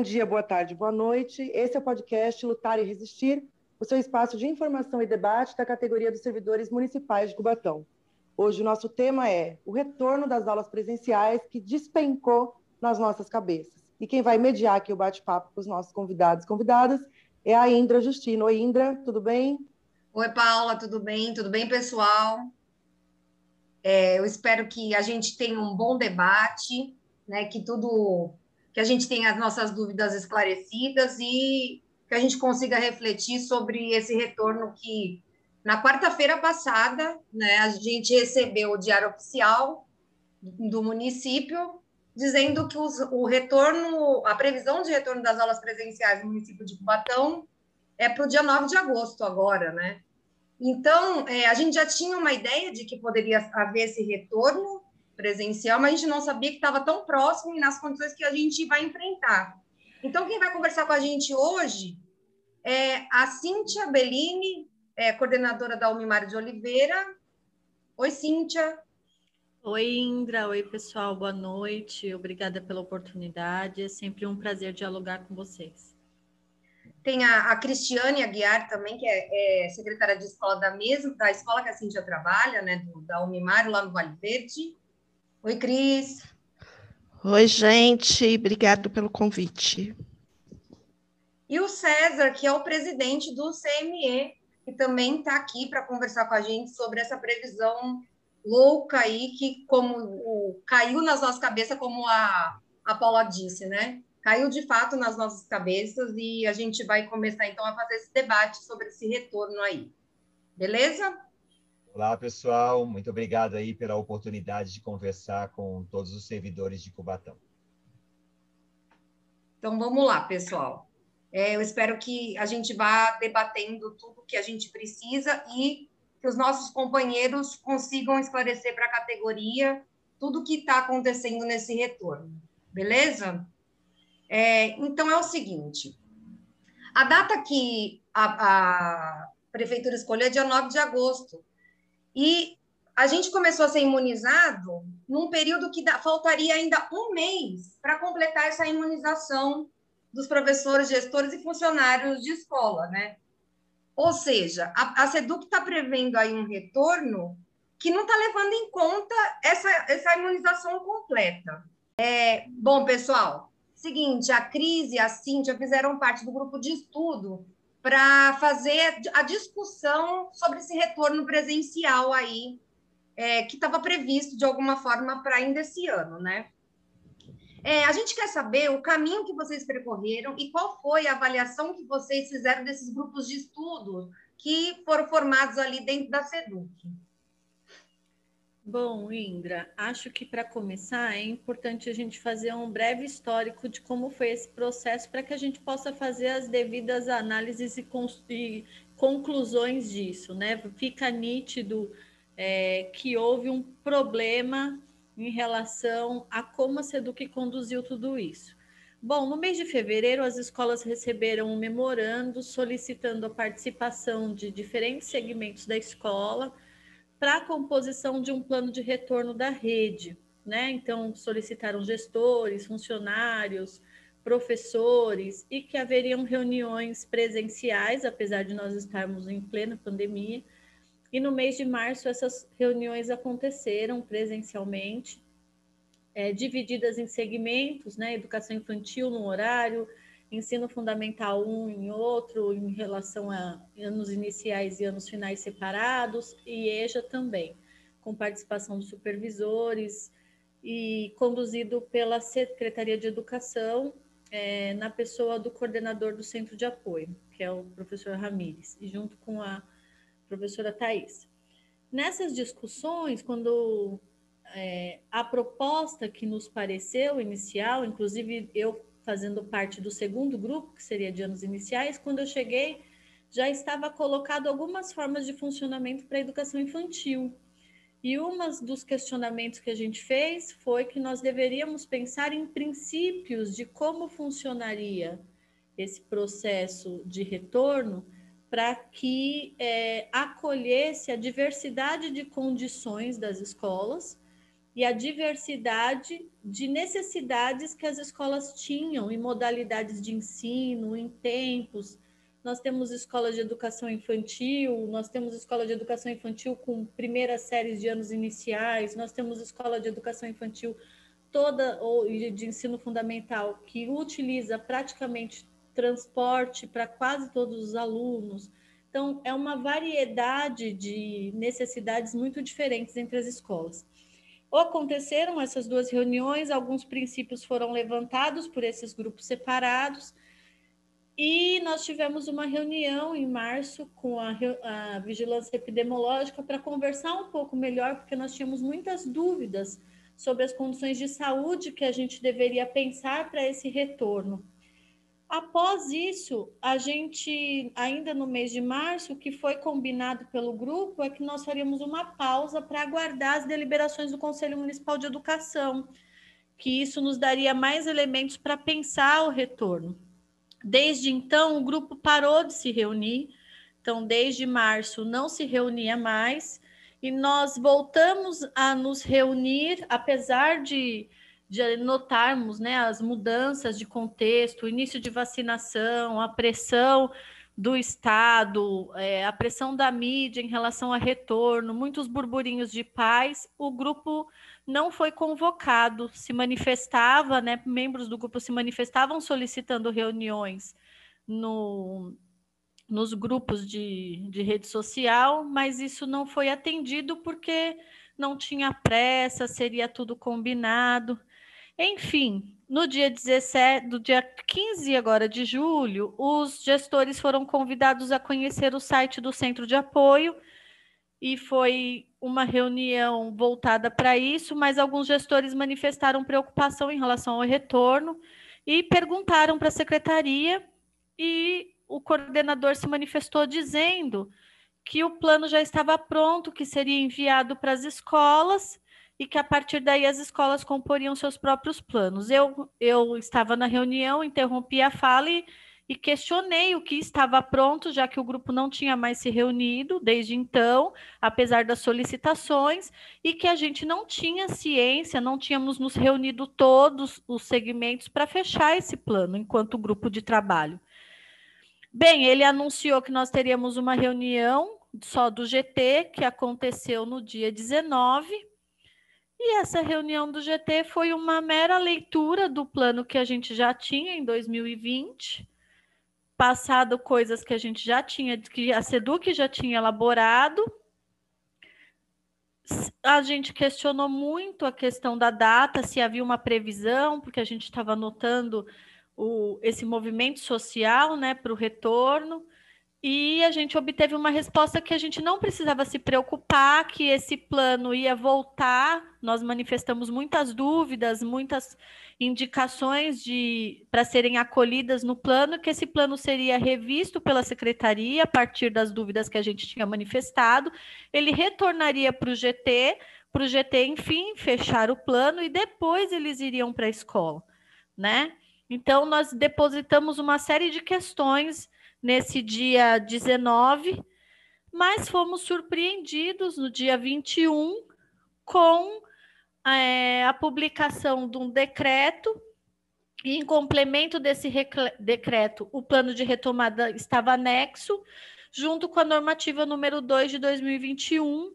Bom dia, boa tarde, boa noite. Esse é o podcast Lutar e Resistir, o seu espaço de informação e debate da categoria dos servidores municipais de Cubatão. Hoje o nosso tema é o retorno das aulas presenciais que despencou nas nossas cabeças. E quem vai mediar aqui o bate-papo com os nossos convidados e convidadas é a Indra Justino. Oi, Indra, tudo bem? Oi, Paula, tudo bem? Tudo bem, pessoal? É, eu espero que a gente tenha um bom debate, né, que tudo que a gente tenha as nossas dúvidas esclarecidas e que a gente consiga refletir sobre esse retorno que na quarta-feira passada, né, a gente recebeu o diário oficial do município dizendo que os, o retorno, a previsão de retorno das aulas presenciais no município de Cubatão é para o dia 9 de agosto agora, né? Então, é, a gente já tinha uma ideia de que poderia haver esse retorno, presencial, mas a gente não sabia que estava tão próximo e nas condições que a gente vai enfrentar. Então, quem vai conversar com a gente hoje é a Cíntia Bellini, é, coordenadora da Umimar de Oliveira. Oi, Cíntia. Oi, Indra. Oi, pessoal. Boa noite. Obrigada pela oportunidade. É sempre um prazer dialogar com vocês. Tem a, a Cristiane Aguiar também, que é, é, secretária de escola da mesma, da escola que a Cíntia trabalha, né, do, da Umimar, lá no Vale Verde. Oi, Cris. Oi, gente. Obrigado pelo convite. E o César, que é o presidente do CME, que também está aqui para conversar com a gente sobre essa previsão louca aí, que como o, caiu nas nossas cabeças, como a, a Paula disse, né? Caiu de fato nas nossas cabeças e a gente vai começar então a fazer esse debate sobre esse retorno aí. Beleza? Olá, pessoal. Muito obrigado aí pela oportunidade de conversar com todos os servidores de Cubatão. Então, vamos lá, pessoal. É, eu espero que a gente vá debatendo tudo que a gente precisa e que os nossos companheiros consigam esclarecer para a categoria tudo que está acontecendo nesse retorno. Beleza? É, então, é o seguinte. A data que a, a prefeitura escolheu é dia 9 de agosto. E a gente começou a ser imunizado num período que faltaria ainda um mês para completar essa imunização dos professores, gestores e funcionários de escola, né? Ou seja, a, a SEDUC está prevendo aí um retorno que não está levando em conta essa, essa imunização completa. É, bom, pessoal, seguinte, a Cris e a Cíntia fizeram parte do grupo de estudo para fazer a discussão sobre esse retorno presencial aí, é, que estava previsto de alguma forma para ainda esse ano, né? É, a gente quer saber o caminho que vocês percorreram e qual foi a avaliação que vocês fizeram desses grupos de estudo que foram formados ali dentro da SEDUC. Bom, Indra, acho que para começar é importante a gente fazer um breve histórico de como foi esse processo para que a gente possa fazer as devidas análises e, e conclusões disso, né? Fica nítido é, que houve um problema em relação a como a Seduc conduziu tudo isso. Bom, no mês de fevereiro, as escolas receberam um memorando solicitando a participação de diferentes segmentos da escola para a composição de um plano de retorno da rede. Né? Então, solicitaram gestores, funcionários, professores e que haveriam reuniões presenciais, apesar de nós estarmos em plena pandemia. E no mês de março, essas reuniões aconteceram presencialmente, é, divididas em segmentos, né? Educação infantil num horário, ensino fundamental um em outro, em relação a anos iniciais e anos finais separados, e EJA também, com participação dos supervisores e conduzido pela Secretaria de Educação, é, na pessoa do coordenador do centro de apoio, que é o professor Ramires, e junto com a professora Thais. Nessas discussões, quando é, a proposta que nos pareceu inicial, inclusive eu fazendo parte do segundo grupo, que seria de anos iniciais, quando eu cheguei, já estava colocado algumas formas de funcionamento para a educação infantil. E um dos questionamentos que a gente fez foi que nós deveríamos pensar em princípios de como funcionaria esse processo de retorno para que é, acolhesse a diversidade de condições das escolas e a diversidade de necessidades que as escolas tinham em modalidades de ensino, em tempos. Nós temos escola de educação infantil, nós temos escola de educação infantil com primeiras séries de anos iniciais, nós temos escola de educação infantil toda ou de ensino fundamental que utiliza praticamente transporte para quase todos os alunos. Então, é uma variedade de necessidades muito diferentes entre as escolas. Aconteceram essas duas reuniões, alguns princípios foram levantados por esses grupos separados, e nós tivemos uma reunião em março com a, a vigilância epidemiológica para conversar um pouco melhor, porque nós tínhamos muitas dúvidas sobre as condições de saúde que a gente deveria pensar para esse retorno. Após isso, a gente, ainda no mês de março, o que foi combinado pelo grupo é que nós faríamos uma pausa para aguardar as deliberações do Conselho Municipal de Educação, que isso nos daria mais elementos para pensar o retorno. Desde então, o grupo parou de se reunir, então, desde março, não se reunia mais, e nós voltamos a nos reunir, apesar de de notarmos né, as mudanças de contexto, o início de vacinação, a pressão do Estado, é, a pressão da mídia em relação a retorno, muitos burburinhos de paz, o grupo não foi convocado, se manifestava, né, membros do grupo se manifestavam solicitando reuniões no, nos grupos de, de rede social, mas isso não foi atendido porque não tinha pressa, seria tudo combinado. Enfim, no dia 17, do dia 15 agora de julho, os gestores foram convidados a conhecer o site do Centro de Apoio e foi uma reunião voltada para isso, mas alguns gestores manifestaram preocupação em relação ao retorno e perguntaram para a secretaria e o coordenador se manifestou dizendo que o plano já estava pronto, que seria enviado para as escolas e que a partir daí as escolas comporiam seus próprios planos. Eu, eu estava na reunião, interrompi a fala e, e questionei o que estava pronto, já que o grupo não tinha mais se reunido desde então, apesar das solicitações, e que a gente não tinha ciência, não tínhamos nos reunido todos os segmentos para fechar esse plano enquanto grupo de trabalho. Bem, ele anunciou que nós teríamos uma reunião só do GT, que aconteceu no dia 19, e essa reunião do GT foi uma mera leitura do plano que a gente já tinha em 2020, passado coisas que a gente já tinha, que a SEDUC já tinha elaborado. A gente questionou muito a questão da data, se havia uma previsão, porque a gente estava notando o, esse movimento social né, para o retorno e a gente obteve uma resposta que a gente não precisava se preocupar, que esse plano ia voltar. Nós manifestamos muitas dúvidas, muitas indicações de para serem acolhidas no plano, que esse plano seria revisto pela secretaria a partir das dúvidas que a gente tinha manifestado. Ele retornaria para o GT, para o GT, enfim, fechar o plano e depois eles iriam para a escola, né? Então, nós depositamos uma série de questões nesse dia 19, mas fomos surpreendidos no dia 21 com é, a publicação de um decreto. E em complemento desse decreto, o plano de retomada estava anexo, junto com a normativa número 2 de 2021,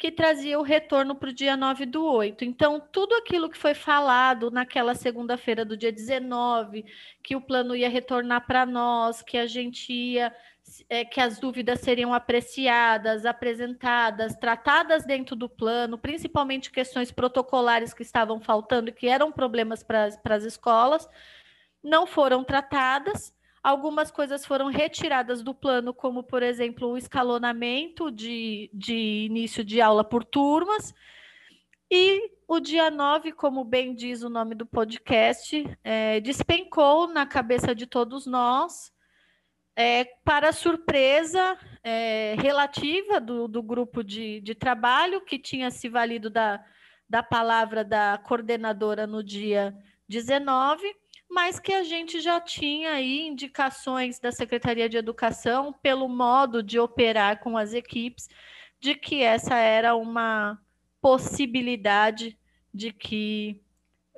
que trazia o retorno para o dia 9 do 8. Então, tudo aquilo que foi falado naquela segunda-feira do dia 19, que o plano ia retornar para nós, que a gente ia, é, que as dúvidas seriam apreciadas, apresentadas, tratadas dentro do plano, principalmente questões protocolares que estavam faltando que eram problemas para as escolas, não foram tratadas. Algumas coisas foram retiradas do plano, como, por exemplo, o escalonamento de, de início de aula por turmas. E o dia 9, como bem diz o nome do podcast, é, despencou na cabeça de todos nós, é, para surpresa é, relativa do, do grupo de, de trabalho, que tinha se valido da, da palavra da coordenadora no dia 19 mas que a gente já tinha aí indicações da Secretaria de Educação pelo modo de operar com as equipes, de que essa era uma possibilidade de que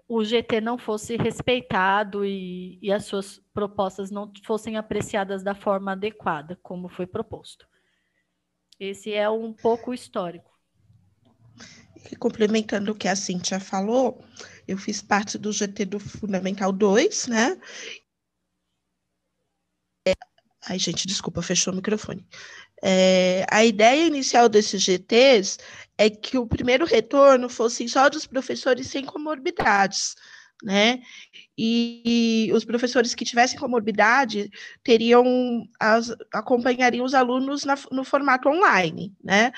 o GT não fosse respeitado e, e as suas propostas não fossem apreciadas da forma adequada, como foi proposto. Esse é um pouco histórico. E complementando o que a Cíntia falou, eu fiz parte do GT do Fundamental 2, né? É... Ai, gente, desculpa, fechou o microfone. É, a ideia inicial desses GTs é que o primeiro retorno fosse só dos professores sem comorbidades, né? E, e os professores que tivessem comorbidade teriam as, acompanhariam os alunos na, no formato online, né?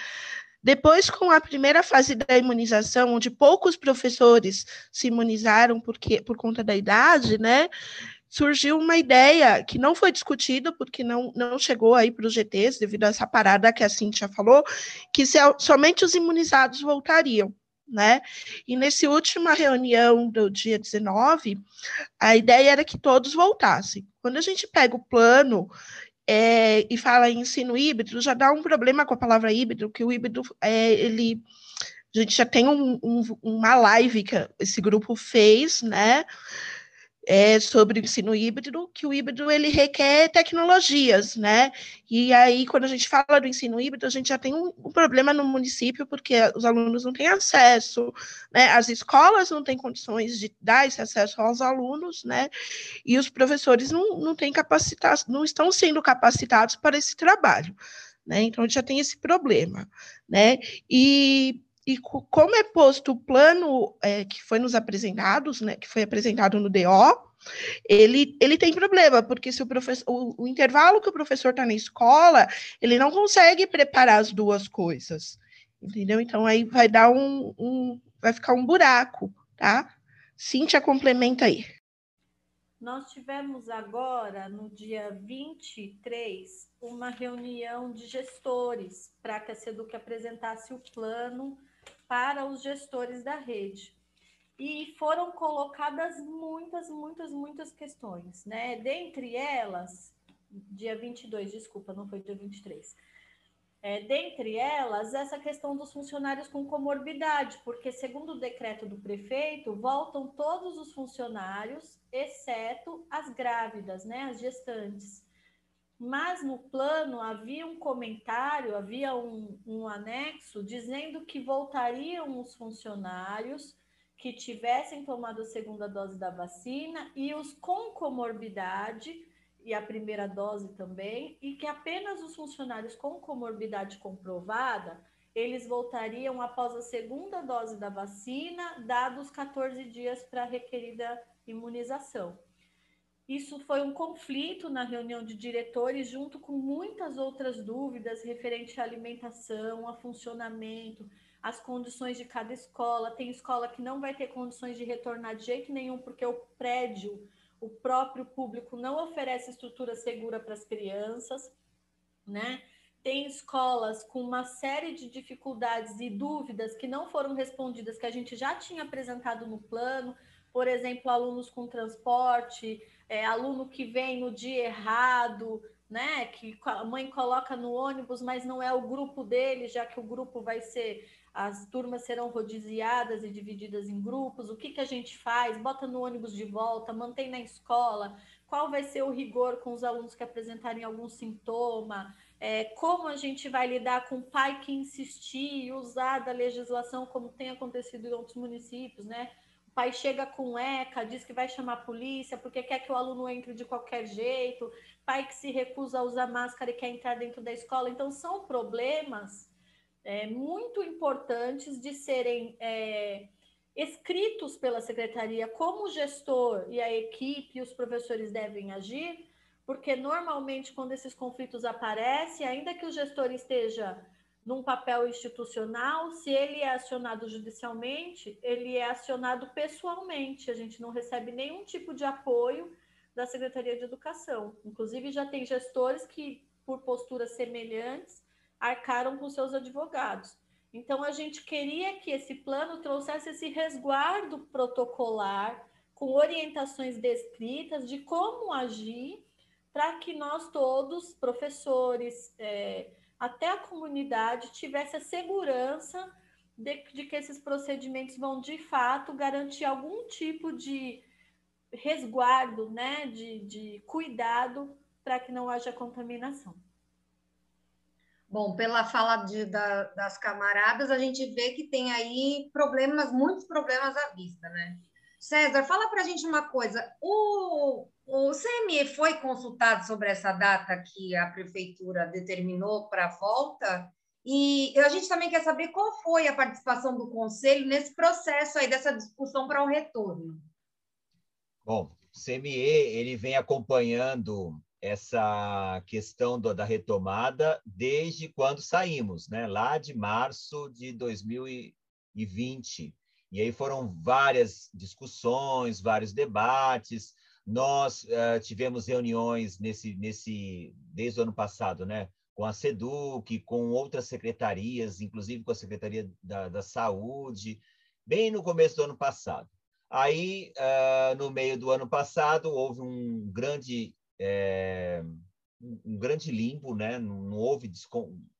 Depois, com a primeira fase da imunização, onde poucos professores se imunizaram porque, por conta da idade, né? surgiu uma ideia que não foi discutida, porque não, não chegou aí para os GTs, devido a essa parada que a Cintia falou, que se, somente os imunizados voltariam. Né? E nessa última reunião do dia 19, a ideia era que todos voltassem. Quando a gente pega o plano é, e fala em ensino híbrido, já dá um problema com a palavra híbrido, que o híbrido, é, ele, a gente já tem um, um, uma live que esse grupo fez, né? É, sobre o ensino híbrido, que o híbrido ele requer tecnologias, né? E aí, quando a gente fala do ensino híbrido, a gente já tem um, um problema no município, porque os alunos não têm acesso, né? As escolas não têm condições de dar esse acesso aos alunos, né? E os professores não, não têm capacitados, não estão sendo capacitados para esse trabalho. Né? Então, a gente já tem esse problema, né? E e como é posto o plano é, que foi nos apresentados, né, que foi apresentado no DO, ele, ele tem problema, porque se o, professor, o, o intervalo que o professor está na escola, ele não consegue preparar as duas coisas, entendeu? Então aí vai dar um, um vai ficar um buraco, tá? Cíntia complementa aí. Nós tivemos agora, no dia 23, uma reunião de gestores para que a SEDUC apresentasse o plano para os gestores da rede. E foram colocadas muitas, muitas, muitas questões, né? Dentre elas, dia 22, desculpa, não foi dia 23. É, dentre elas, essa questão dos funcionários com comorbidade, porque, segundo o decreto do prefeito, voltam todos os funcionários, exceto as grávidas, né, as gestantes. Mas no plano havia um comentário, havia um, um anexo dizendo que voltariam os funcionários que tivessem tomado a segunda dose da vacina e os com comorbidade e a primeira dose também, e que apenas os funcionários com comorbidade comprovada, eles voltariam após a segunda dose da vacina, dados 14 dias para a requerida imunização. Isso foi um conflito na reunião de diretores, junto com muitas outras dúvidas referente à alimentação, a funcionamento, as condições de cada escola. Tem escola que não vai ter condições de retornar de jeito nenhum, porque o prédio, o próprio público, não oferece estrutura segura para as crianças, né? Tem escolas com uma série de dificuldades e dúvidas que não foram respondidas, que a gente já tinha apresentado no plano, por exemplo, alunos com transporte, é, aluno que vem no dia errado, né? Que a mãe coloca no ônibus, mas não é o grupo dele, já que o grupo vai ser, as turmas serão rodiziadas e divididas em grupos. O que, que a gente faz? Bota no ônibus de volta, mantém na escola. Qual vai ser o rigor com os alunos que apresentarem algum sintoma? É, como a gente vai lidar com o pai que insistir e usar da legislação, como tem acontecido em outros municípios, né? Pai chega com ECA, diz que vai chamar a polícia porque quer que o aluno entre de qualquer jeito, pai que se recusa a usar máscara e quer entrar dentro da escola. Então, são problemas é, muito importantes de serem é, escritos pela secretaria, como o gestor e a equipe e os professores devem agir, porque normalmente, quando esses conflitos aparecem, ainda que o gestor esteja num papel institucional, se ele é acionado judicialmente, ele é acionado pessoalmente. A gente não recebe nenhum tipo de apoio da Secretaria de Educação. Inclusive, já tem gestores que, por posturas semelhantes, arcaram com seus advogados. Então, a gente queria que esse plano trouxesse esse resguardo protocolar, com orientações descritas de como agir, para que nós todos, professores, é, até a comunidade tivesse a segurança de, de que esses procedimentos vão de fato garantir algum tipo de resguardo, né, de, de cuidado para que não haja contaminação. Bom, pela fala de, da, das camaradas, a gente vê que tem aí problemas, muitos problemas à vista, né? César, fala para a gente uma coisa. O, o CME foi consultado sobre essa data que a prefeitura determinou para a volta? E a gente também quer saber qual foi a participação do conselho nesse processo aí dessa discussão para o retorno. Bom, o CME ele vem acompanhando essa questão do, da retomada desde quando saímos, né? lá de março de 2020. E aí foram várias discussões, vários debates. Nós uh, tivemos reuniões nesse, nesse, desde o ano passado, né? com a SEDUC, com outras secretarias, inclusive com a Secretaria da, da Saúde, bem no começo do ano passado. Aí, uh, no meio do ano passado, houve um grande é, um grande limbo, né? Não, não houve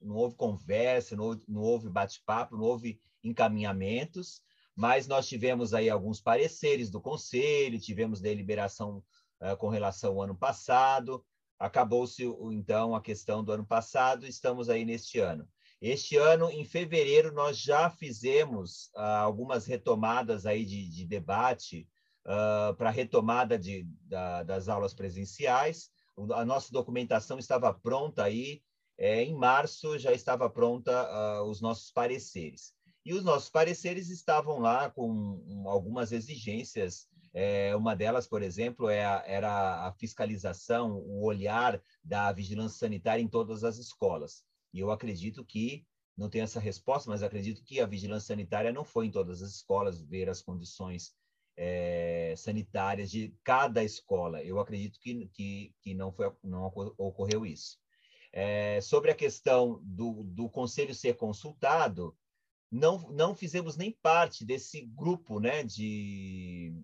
não houve conversa, não houve, não houve bate-papo, não houve encaminhamentos, mas nós tivemos aí alguns pareceres do conselho, tivemos deliberação uh, com relação ao ano passado, acabou-se então a questão do ano passado, estamos aí neste ano. Este ano, em fevereiro, nós já fizemos uh, algumas retomadas aí de, de debate uh, para a retomada de, da, das aulas presenciais. A nossa documentação estava pronta aí, é, em março já estava pronta uh, os nossos pareceres. E os nossos pareceres estavam lá com um, algumas exigências. É, uma delas, por exemplo, é a, era a fiscalização, o olhar da vigilância sanitária em todas as escolas. E eu acredito que, não tenho essa resposta, mas acredito que a vigilância sanitária não foi em todas as escolas ver as condições é, sanitárias de cada escola. Eu acredito que, que, que não, foi, não ocorreu isso. É, sobre a questão do, do conselho ser consultado, não, não fizemos nem parte desse grupo né, de,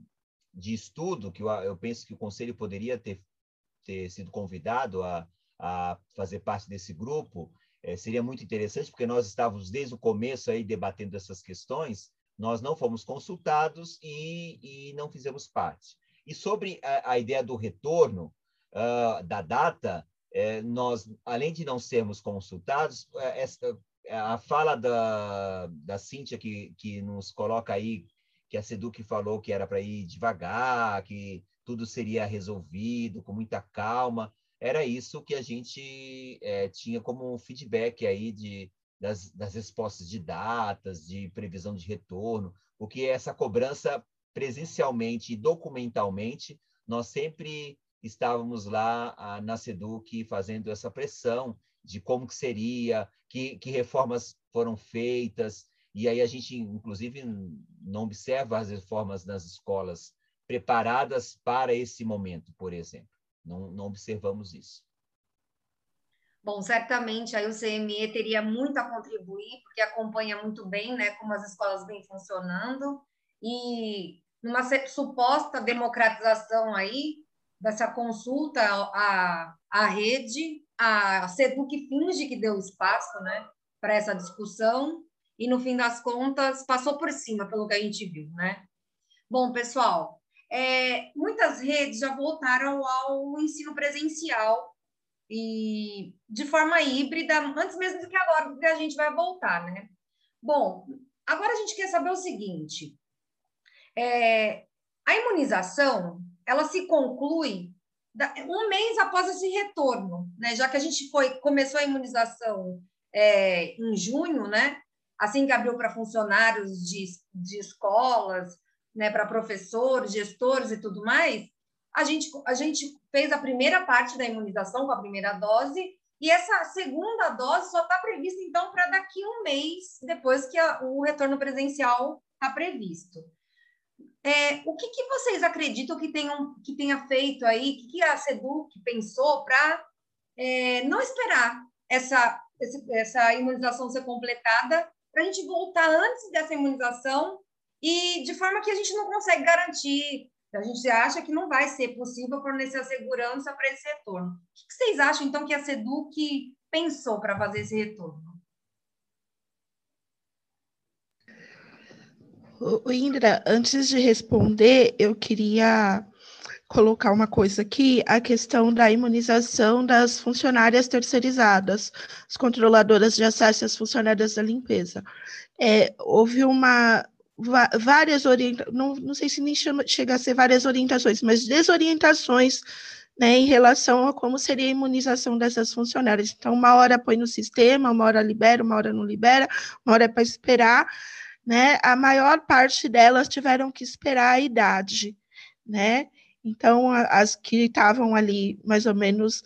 de estudo, que eu, eu penso que o conselho poderia ter, ter sido convidado a, a fazer parte desse grupo. É, seria muito interessante, porque nós estávamos desde o começo aí debatendo essas questões, nós não fomos consultados e, e não fizemos parte. E sobre a, a ideia do retorno uh, da data, é, nós, além de não sermos consultados, é, essa, a fala da, da Cíntia, que, que nos coloca aí, que a Seduc falou que era para ir devagar, que tudo seria resolvido com muita calma, era isso que a gente é, tinha como feedback aí de, das, das respostas de datas, de previsão de retorno, porque essa cobrança presencialmente e documentalmente, nós sempre estávamos lá a, na SEDUC fazendo essa pressão de como que seria, que, que reformas foram feitas, e aí a gente, inclusive, não observa as reformas nas escolas preparadas para esse momento, por exemplo. Não, não observamos isso. Bom, certamente aí o CME teria muito a contribuir, porque acompanha muito bem né, como as escolas vêm funcionando, e numa suposta democratização aí dessa consulta à, à rede, a SEDUC finge que deu espaço né, para essa discussão, e no fim das contas passou por cima, pelo que a gente viu. Né? Bom, pessoal, é, muitas redes já voltaram ao ensino presencial e de forma híbrida, antes mesmo do que agora, porque a gente vai voltar, né? Bom, agora a gente quer saber o seguinte: é, a imunização ela se conclui um mês após esse retorno, né? Já que a gente foi começou a imunização é, em junho, né? Assim que abriu para funcionários de, de escolas, né? Para professores, gestores e tudo mais, a gente, a gente fez a primeira parte da imunização com a primeira dose, e essa segunda dose só está prevista, então, para daqui um mês, depois que a, o retorno presencial está previsto. É, o que, que, vocês acreditam que, tenham, que tenha feito aí, que, que a SEDUC pensou para é, não esperar essa, essa imunização ser completada, para a gente voltar antes dessa imunização e de forma que a gente não consegue garantir a gente acha que não vai ser possível fornecer a segurança para esse retorno. O que vocês acham, então, que a SEDUC pensou para fazer esse retorno? O Indra, antes de responder, eu queria colocar uma coisa aqui, a questão da imunização das funcionárias terceirizadas, as controladoras de acesso às funcionárias da limpeza. É, houve uma várias orientações, não, não sei se nem chama, chega a ser várias orientações, mas desorientações né, em relação a como seria a imunização dessas funcionárias. Então, uma hora põe no sistema, uma hora libera, uma hora não libera, uma hora é para esperar, né? A maior parte delas tiveram que esperar a idade, né? Então, as que estavam ali mais ou menos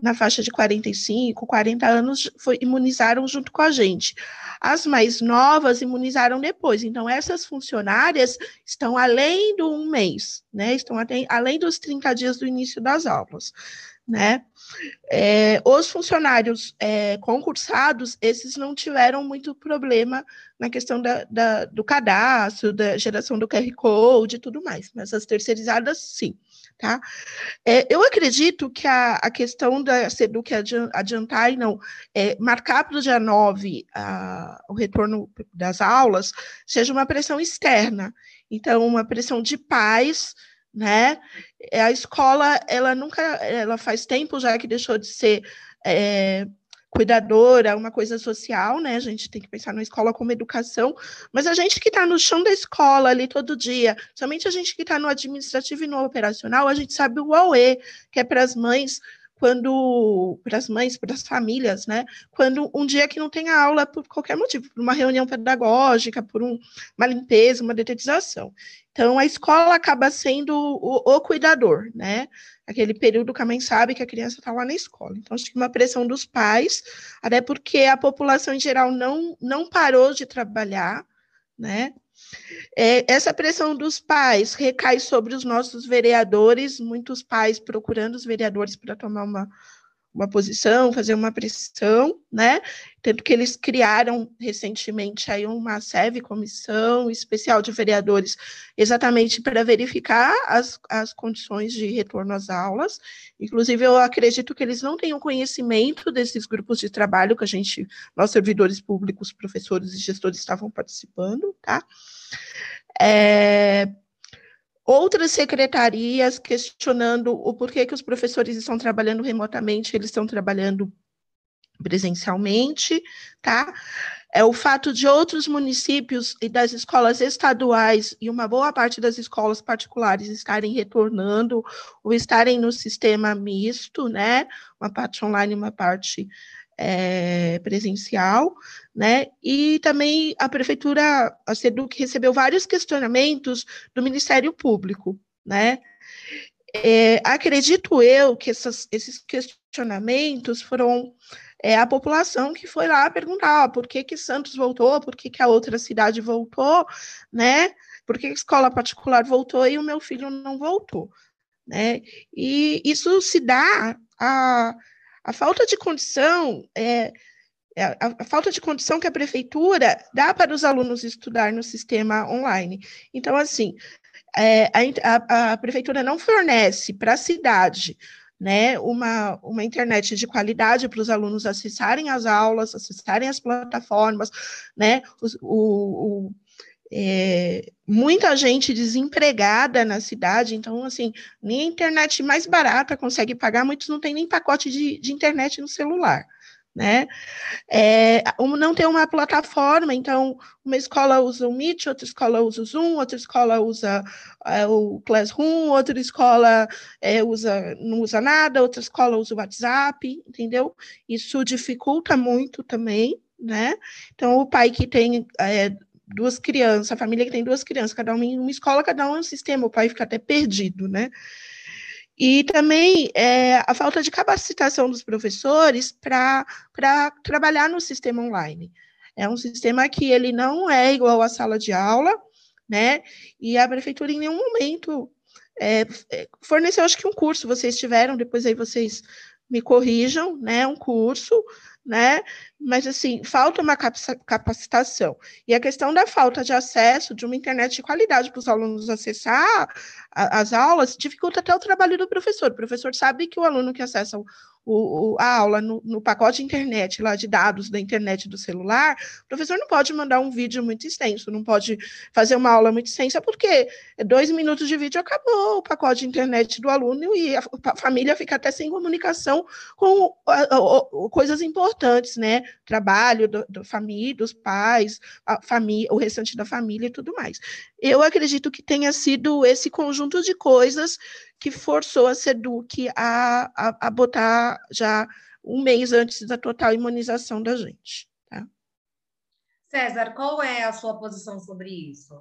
na faixa de 45, 40 anos, foi, imunizaram junto com a gente. As mais novas imunizaram depois. Então, essas funcionárias estão além do um mês, né? Estão até, além dos 30 dias do início das aulas, né? É, os funcionários é, concursados, esses não tiveram muito problema na questão da, da, do cadastro, da geração do QR Code e tudo mais, mas as terceirizadas, sim. Tá? É, eu acredito que a, a questão da SEDUC adiantar e não é, marcar para o dia 9 a, o retorno das aulas seja uma pressão externa. Então, uma pressão de pais, né? A escola, ela nunca, ela faz tempo já que deixou de ser é, cuidadora, uma coisa social, né? A gente tem que pensar na escola como educação, mas a gente que está no chão da escola ali todo dia, somente a gente que está no administrativo e no operacional, a gente sabe o AUE, que é para as mães quando para as mães, para as famílias, né? Quando um dia que não tem aula por qualquer motivo, por uma reunião pedagógica, por um, uma limpeza, uma detetização. Então a escola acaba sendo o, o cuidador, né? aquele período que a mãe sabe que a criança está lá na escola. Então, acho que uma pressão dos pais, até porque a população em geral não, não parou de trabalhar, né? É, essa pressão dos pais recai sobre os nossos vereadores, muitos pais procurando os vereadores para tomar uma, uma posição, fazer uma pressão, né? Tanto que eles criaram recentemente aí uma SEV, Comissão Especial de Vereadores, exatamente para verificar as, as condições de retorno às aulas. Inclusive, eu acredito que eles não tenham conhecimento desses grupos de trabalho que a gente, nós servidores públicos, professores e gestores estavam participando, tá? É, outras secretarias questionando o porquê que os professores estão trabalhando remotamente, eles estão trabalhando presencialmente, tá? É o fato de outros municípios e das escolas estaduais e uma boa parte das escolas particulares estarem retornando ou estarem no sistema misto, né? Uma parte online uma parte é, presencial, né? E também a prefeitura, a SEDUC, recebeu vários questionamentos do Ministério Público, né? É, acredito eu que essas, esses questionamentos foram é, a população que foi lá perguntar por que, que Santos voltou, por que, que a outra cidade voltou, né? Por que a escola particular voltou e o meu filho não voltou, né? E isso se dá a a falta de condição é, é, a, falta de condição que a prefeitura dá para os alunos estudar no sistema online. Então, assim, é, a, a, prefeitura não fornece para a cidade né, uma, uma internet de qualidade para os alunos acessarem as aulas, acessarem as plataformas, né, o, o é, muita gente desempregada na cidade, então, assim, nem a internet mais barata consegue pagar, muitos não têm nem pacote de, de internet no celular, né? É, não tem uma plataforma, então, uma escola usa o Meet, outra escola usa o Zoom, outra escola usa é, o Classroom, outra escola é, usa, não usa nada, outra escola usa o WhatsApp, entendeu? Isso dificulta muito também, né? Então, o pai que tem é, duas crianças, a família que tem duas crianças, cada uma em uma escola, cada um em um sistema, o pai fica até perdido, né? E também é, a falta de capacitação dos professores para trabalhar no sistema online. É um sistema que ele não é igual à sala de aula, né? E a prefeitura em nenhum momento é, é forneceu, acho que um curso, vocês tiveram, depois aí vocês me corrijam, né? Um curso né? Mas, assim, falta uma capacitação. E a questão da falta de acesso de uma internet de qualidade para os alunos acessar as aulas dificulta até o trabalho do professor. O professor sabe que o aluno que acessa o, o, a aula no, no, pacote internet, lá de dados da internet do celular, o professor não pode mandar um vídeo muito extenso, não pode fazer uma aula muito extensa, porque dois minutos de vídeo acabou o pacote de internet do aluno e a, a família fica até sem comunicação com a, a, coisas importantes, né? Trabalho do, do família, dos pais, a família, o restante da família e tudo mais. Eu acredito que tenha sido esse conjunto de coisas que forçou a SEDUC a, a, a botar já um mês antes da total imunização da gente. Tá? César, qual é a sua posição sobre isso?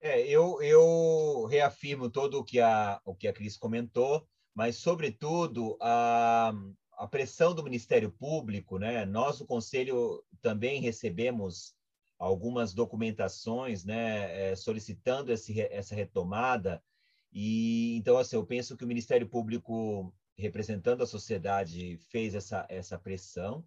É, eu, eu reafirmo todo o que a, o que a Cris comentou, mas, sobretudo, a, a pressão do Ministério Público, né? nós, o Conselho, também recebemos algumas documentações né, é, solicitando esse, essa retomada, e então assim, eu penso que o Ministério Público, representando a sociedade, fez essa essa pressão,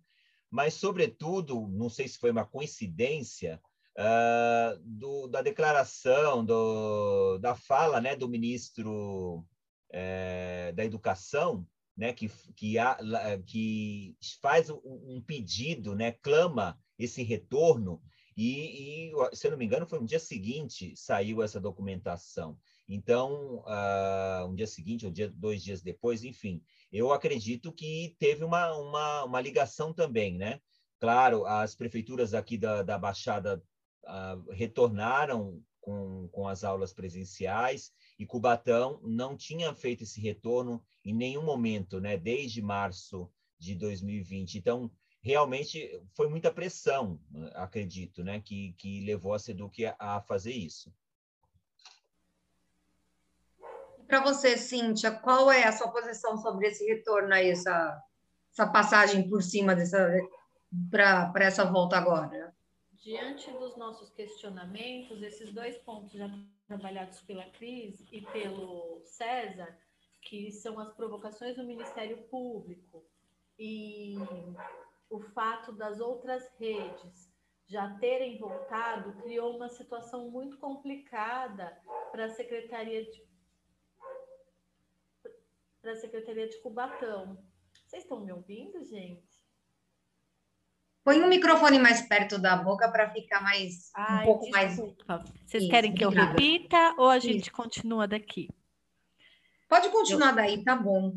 mas sobretudo, não sei se foi uma coincidência, uh, do, da declaração, do, da fala né, do ministro é, da Educação, né, que, que, há, que faz um, um pedido, né, clama esse retorno, e, e, se eu não me engano, foi no dia seguinte saiu essa documentação. Então, uh, um dia seguinte, ou dia, dois dias depois, enfim, eu acredito que teve uma, uma, uma ligação também, né? Claro, as prefeituras aqui da, da Baixada uh, retornaram com, com as aulas presenciais e Cubatão não tinha feito esse retorno em nenhum momento, né? Desde março de 2020. Então, realmente foi muita pressão, acredito, né? Que, que levou a Seduc a fazer isso. Para você, Cíntia, qual é a sua posição sobre esse retorno aí, essa, essa passagem por cima dessa para essa volta agora? Diante dos nossos questionamentos, esses dois pontos já trabalhados pela Cris e pelo César, que são as provocações do Ministério Público e o fato das outras redes já terem voltado, criou uma situação muito complicada para a Secretaria de para a Secretaria de Cubatão. Vocês estão me ouvindo, gente? Põe um microfone mais perto da boca para ficar mais Ai, um pouco desculpa. mais. Vocês Isso, querem que eu repita ou a gente Isso. continua daqui? Pode continuar eu... daí, tá bom.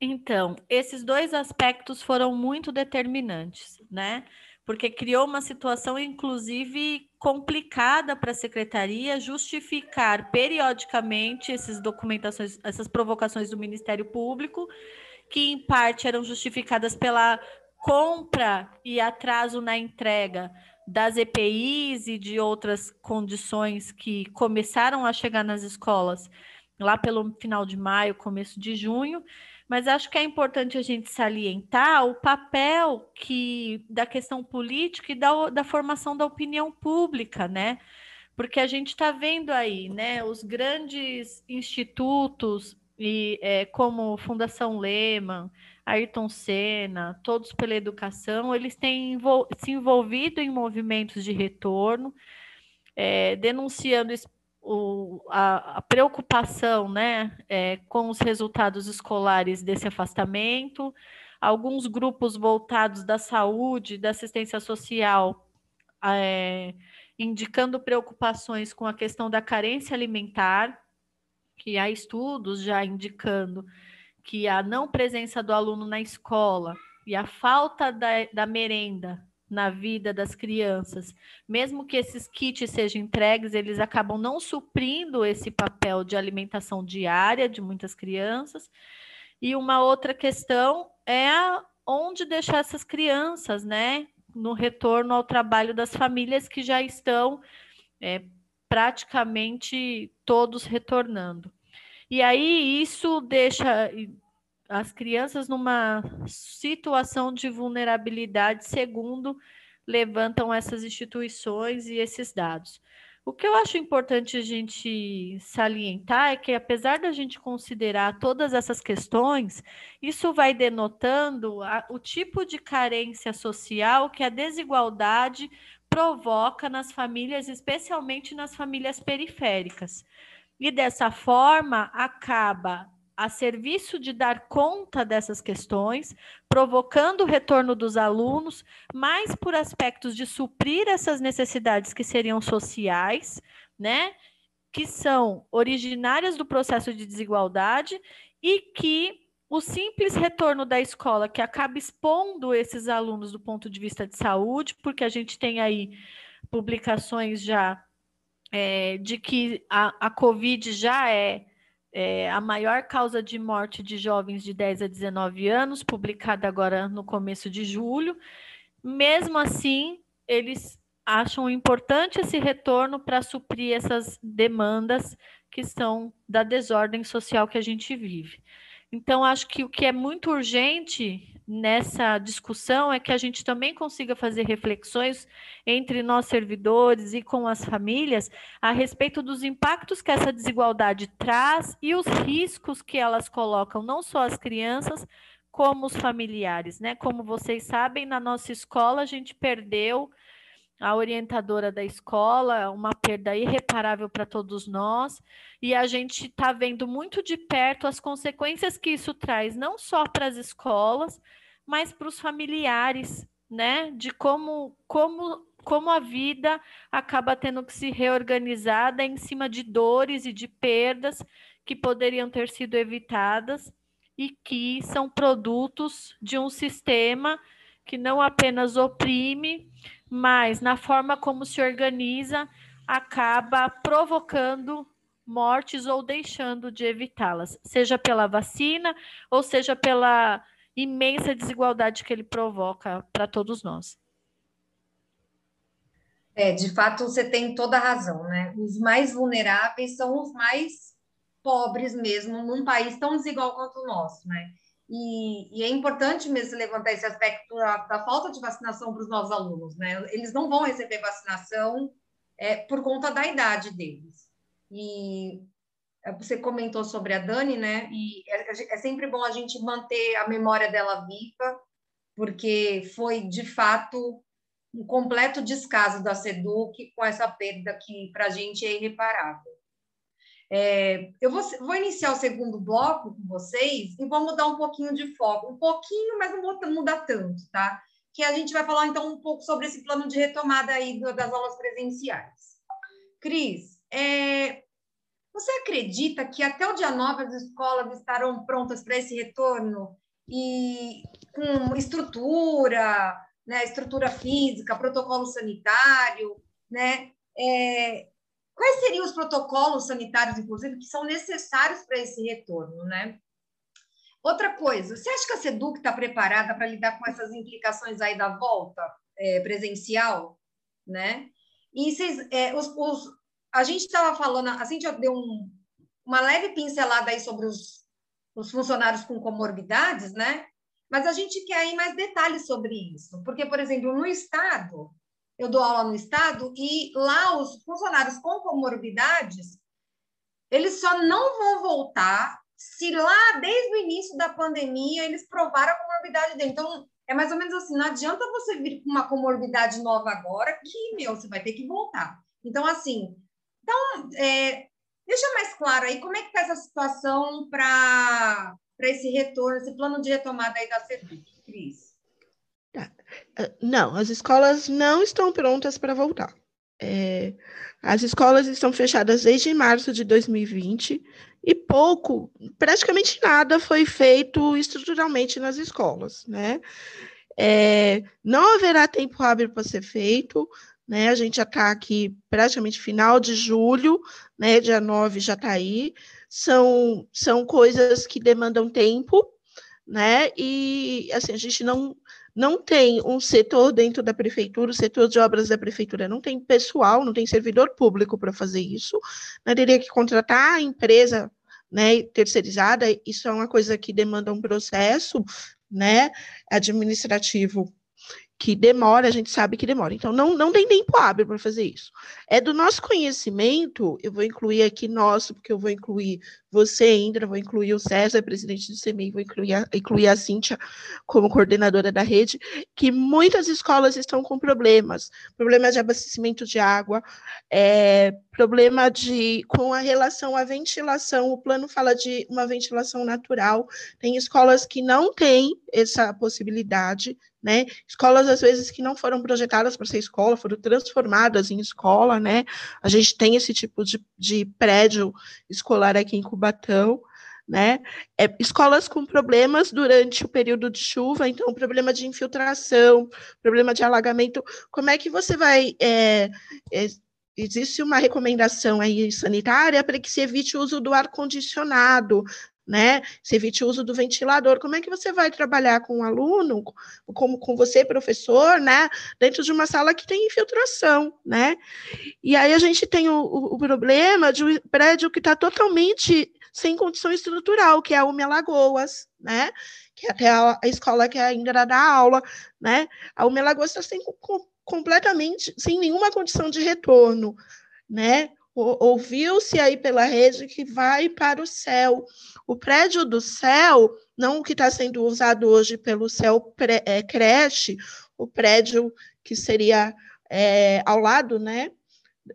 Então, esses dois aspectos foram muito determinantes, né? Porque criou uma situação, inclusive, complicada para a secretaria justificar periodicamente essas documentações, essas provocações do Ministério Público, que em parte eram justificadas pela compra e atraso na entrega das EPIs e de outras condições que começaram a chegar nas escolas lá pelo final de maio, começo de junho, mas acho que é importante a gente salientar o papel que da questão política e da, da formação da opinião pública, né? Porque a gente está vendo aí, né, os grandes institutos e é, como Fundação Lehman, Ayrton Senna, todos pela educação, eles têm se envolvido em movimentos de retorno, é, denunciando o, a, a, preocupação né, é, com os resultados escolares desse afastamento, alguns grupos voltados da saúde, da assistência social, é, indicando preocupações com a questão da carência alimentar, que há estudos já indicando que a não presença do aluno na escola e a falta da, da merenda na vida das crianças, mesmo que esses kits sejam entregues, eles acabam não suprindo esse papel de alimentação diária de muitas crianças. E uma outra questão é onde deixar essas crianças, né? No retorno ao trabalho das famílias que já estão é, praticamente todos retornando. E aí isso deixa as crianças numa situação de vulnerabilidade, segundo levantam essas instituições e esses dados. O que eu acho importante a gente salientar é que, apesar da gente considerar todas essas questões, isso vai denotando a, o tipo de carência social que a desigualdade provoca nas famílias, especialmente nas famílias periféricas. E dessa forma, acaba a serviço de dar conta dessas questões, provocando o retorno dos alunos, mais por aspectos de suprir essas necessidades que seriam sociais, né? Que são originárias do processo de desigualdade e que o simples retorno da escola, que acaba expondo esses alunos do ponto de vista de saúde, porque a gente tem aí publicações já é, de que a, a Covid já é é, a maior causa de morte de jovens de 10 a 19 anos, publicada agora no começo de julho. Mesmo assim, eles acham importante esse retorno para suprir essas demandas que são da desordem social que a gente vive. Então, acho que o que é muito urgente nessa discussão é que a gente também consiga fazer reflexões entre nós servidores e com as famílias a respeito dos impactos que essa desigualdade traz e os riscos que elas colocam, não só as crianças, como os familiares, né? Como vocês sabem, na nossa escola a gente perdeu a orientadora da escola, uma perda irreparável para todos nós, e a gente está vendo muito de perto as consequências que isso traz, não só para as escolas, mas para os familiares, né? De como, como, como a vida acaba tendo que se reorganizar em cima de dores e de perdas que poderiam ter sido evitadas e que são produtos de um sistema que não apenas oprime, mas na forma como se organiza, acaba provocando mortes ou deixando de evitá-las, seja pela vacina ou seja pela imensa desigualdade que ele provoca para todos nós. É, de fato, você tem toda a razão, né? Os mais vulneráveis são os mais pobres mesmo, num país tão desigual quanto o nosso, né? E, e, é importante mesmo levantar esse aspecto da, da falta de vacinação para os nossos alunos, né? Eles não vão receber vacinação é, por conta da idade deles. E é, você comentou sobre a Dani, né? E é, é sempre bom a gente manter a memória dela viva, porque foi de fato um completo descaso da SEDUC com essa perda que para a gente é irreparável. É, eu vou, vou, iniciar o segundo bloco com vocês e vou mudar um pouquinho de foco, um pouquinho, mas não vou mudar tanto, tá? Que a gente vai falar então um pouco sobre esse plano de retomada aí das aulas presenciais. Cris, é, você acredita que até o dia 9 as escolas estarão prontas para esse retorno e com estrutura, né, estrutura física, protocolo sanitário, né? É, Quais seriam os protocolos sanitários, inclusive, que são necessários para esse retorno, né? Outra coisa, você acha que a SEDUC está preparada para lidar com essas implicações aí da volta é, presencial, né? E vocês, é, os, os, a gente estava falando, a gente deu um, uma leve pincelada aí sobre os, os funcionários com comorbidades, né? Mas a gente quer aí mais detalhes sobre isso, porque, por exemplo, no Estado, eu dou aula no estado e lá os funcionários com comorbidades eles só não vão voltar se lá desde o início da pandemia eles provaram a comorbidade dele. Então é mais ou menos assim, não adianta você vir com uma comorbidade nova agora que meu você vai ter que voltar. Então assim, então é, deixa mais claro aí como é que está essa situação para esse retorno, esse plano de retomada aí da CEDUC, Cris. Ah, não, as escolas não estão prontas para voltar. É, as escolas estão fechadas desde março de 2020 e pouco, praticamente nada foi feito estruturalmente nas escolas, né? É, não haverá tempo hábil para ser feito, né? A gente já está aqui praticamente final de julho, né? Dia 9 já está aí. São, são coisas que demandam tempo, né? E assim, a gente não não tem um setor dentro da prefeitura, o setor de obras da prefeitura não tem pessoal, não tem servidor público para fazer isso, né? teria que contratar a empresa né, terceirizada, isso é uma coisa que demanda um processo né, administrativo que demora, a gente sabe que demora. Então, não, não tem tempo hábil para fazer isso. É do nosso conhecimento, eu vou incluir aqui nosso, porque eu vou incluir você, Indra, vou incluir o César, presidente do CEMEI, vou incluir a, incluir a Cíntia como coordenadora da rede, que muitas escolas estão com problemas, problemas de abastecimento de água, é, problema de com a relação à ventilação, o plano fala de uma ventilação natural, tem escolas que não têm essa possibilidade, né? Escolas, às vezes, que não foram projetadas para ser escola, foram transformadas em escola, né? A gente tem esse tipo de, de prédio escolar aqui em Cubatão, né? É, escolas com problemas durante o período de chuva, então, problema de infiltração, problema de alagamento. Como é que você vai. É, é, existe uma recomendação aí sanitária para que se evite o uso do ar-condicionado, né? Se evite o uso do ventilador. Como é que você vai trabalhar com um aluno, como com você, professor, né? Dentro de uma sala que tem infiltração, né? E aí a gente tem o, o problema de um prédio que está totalmente sem condição estrutural, que é a UME Lagoas, né? Que é até a, a escola que ainda dá aula, né? A UME Lagoas está sem, com, completamente sem nenhuma condição de retorno, né? Ouviu-se aí pela rede que vai para o céu. O prédio do céu, não o que está sendo usado hoje pelo céu é, creche, o prédio que seria é, ao lado, né?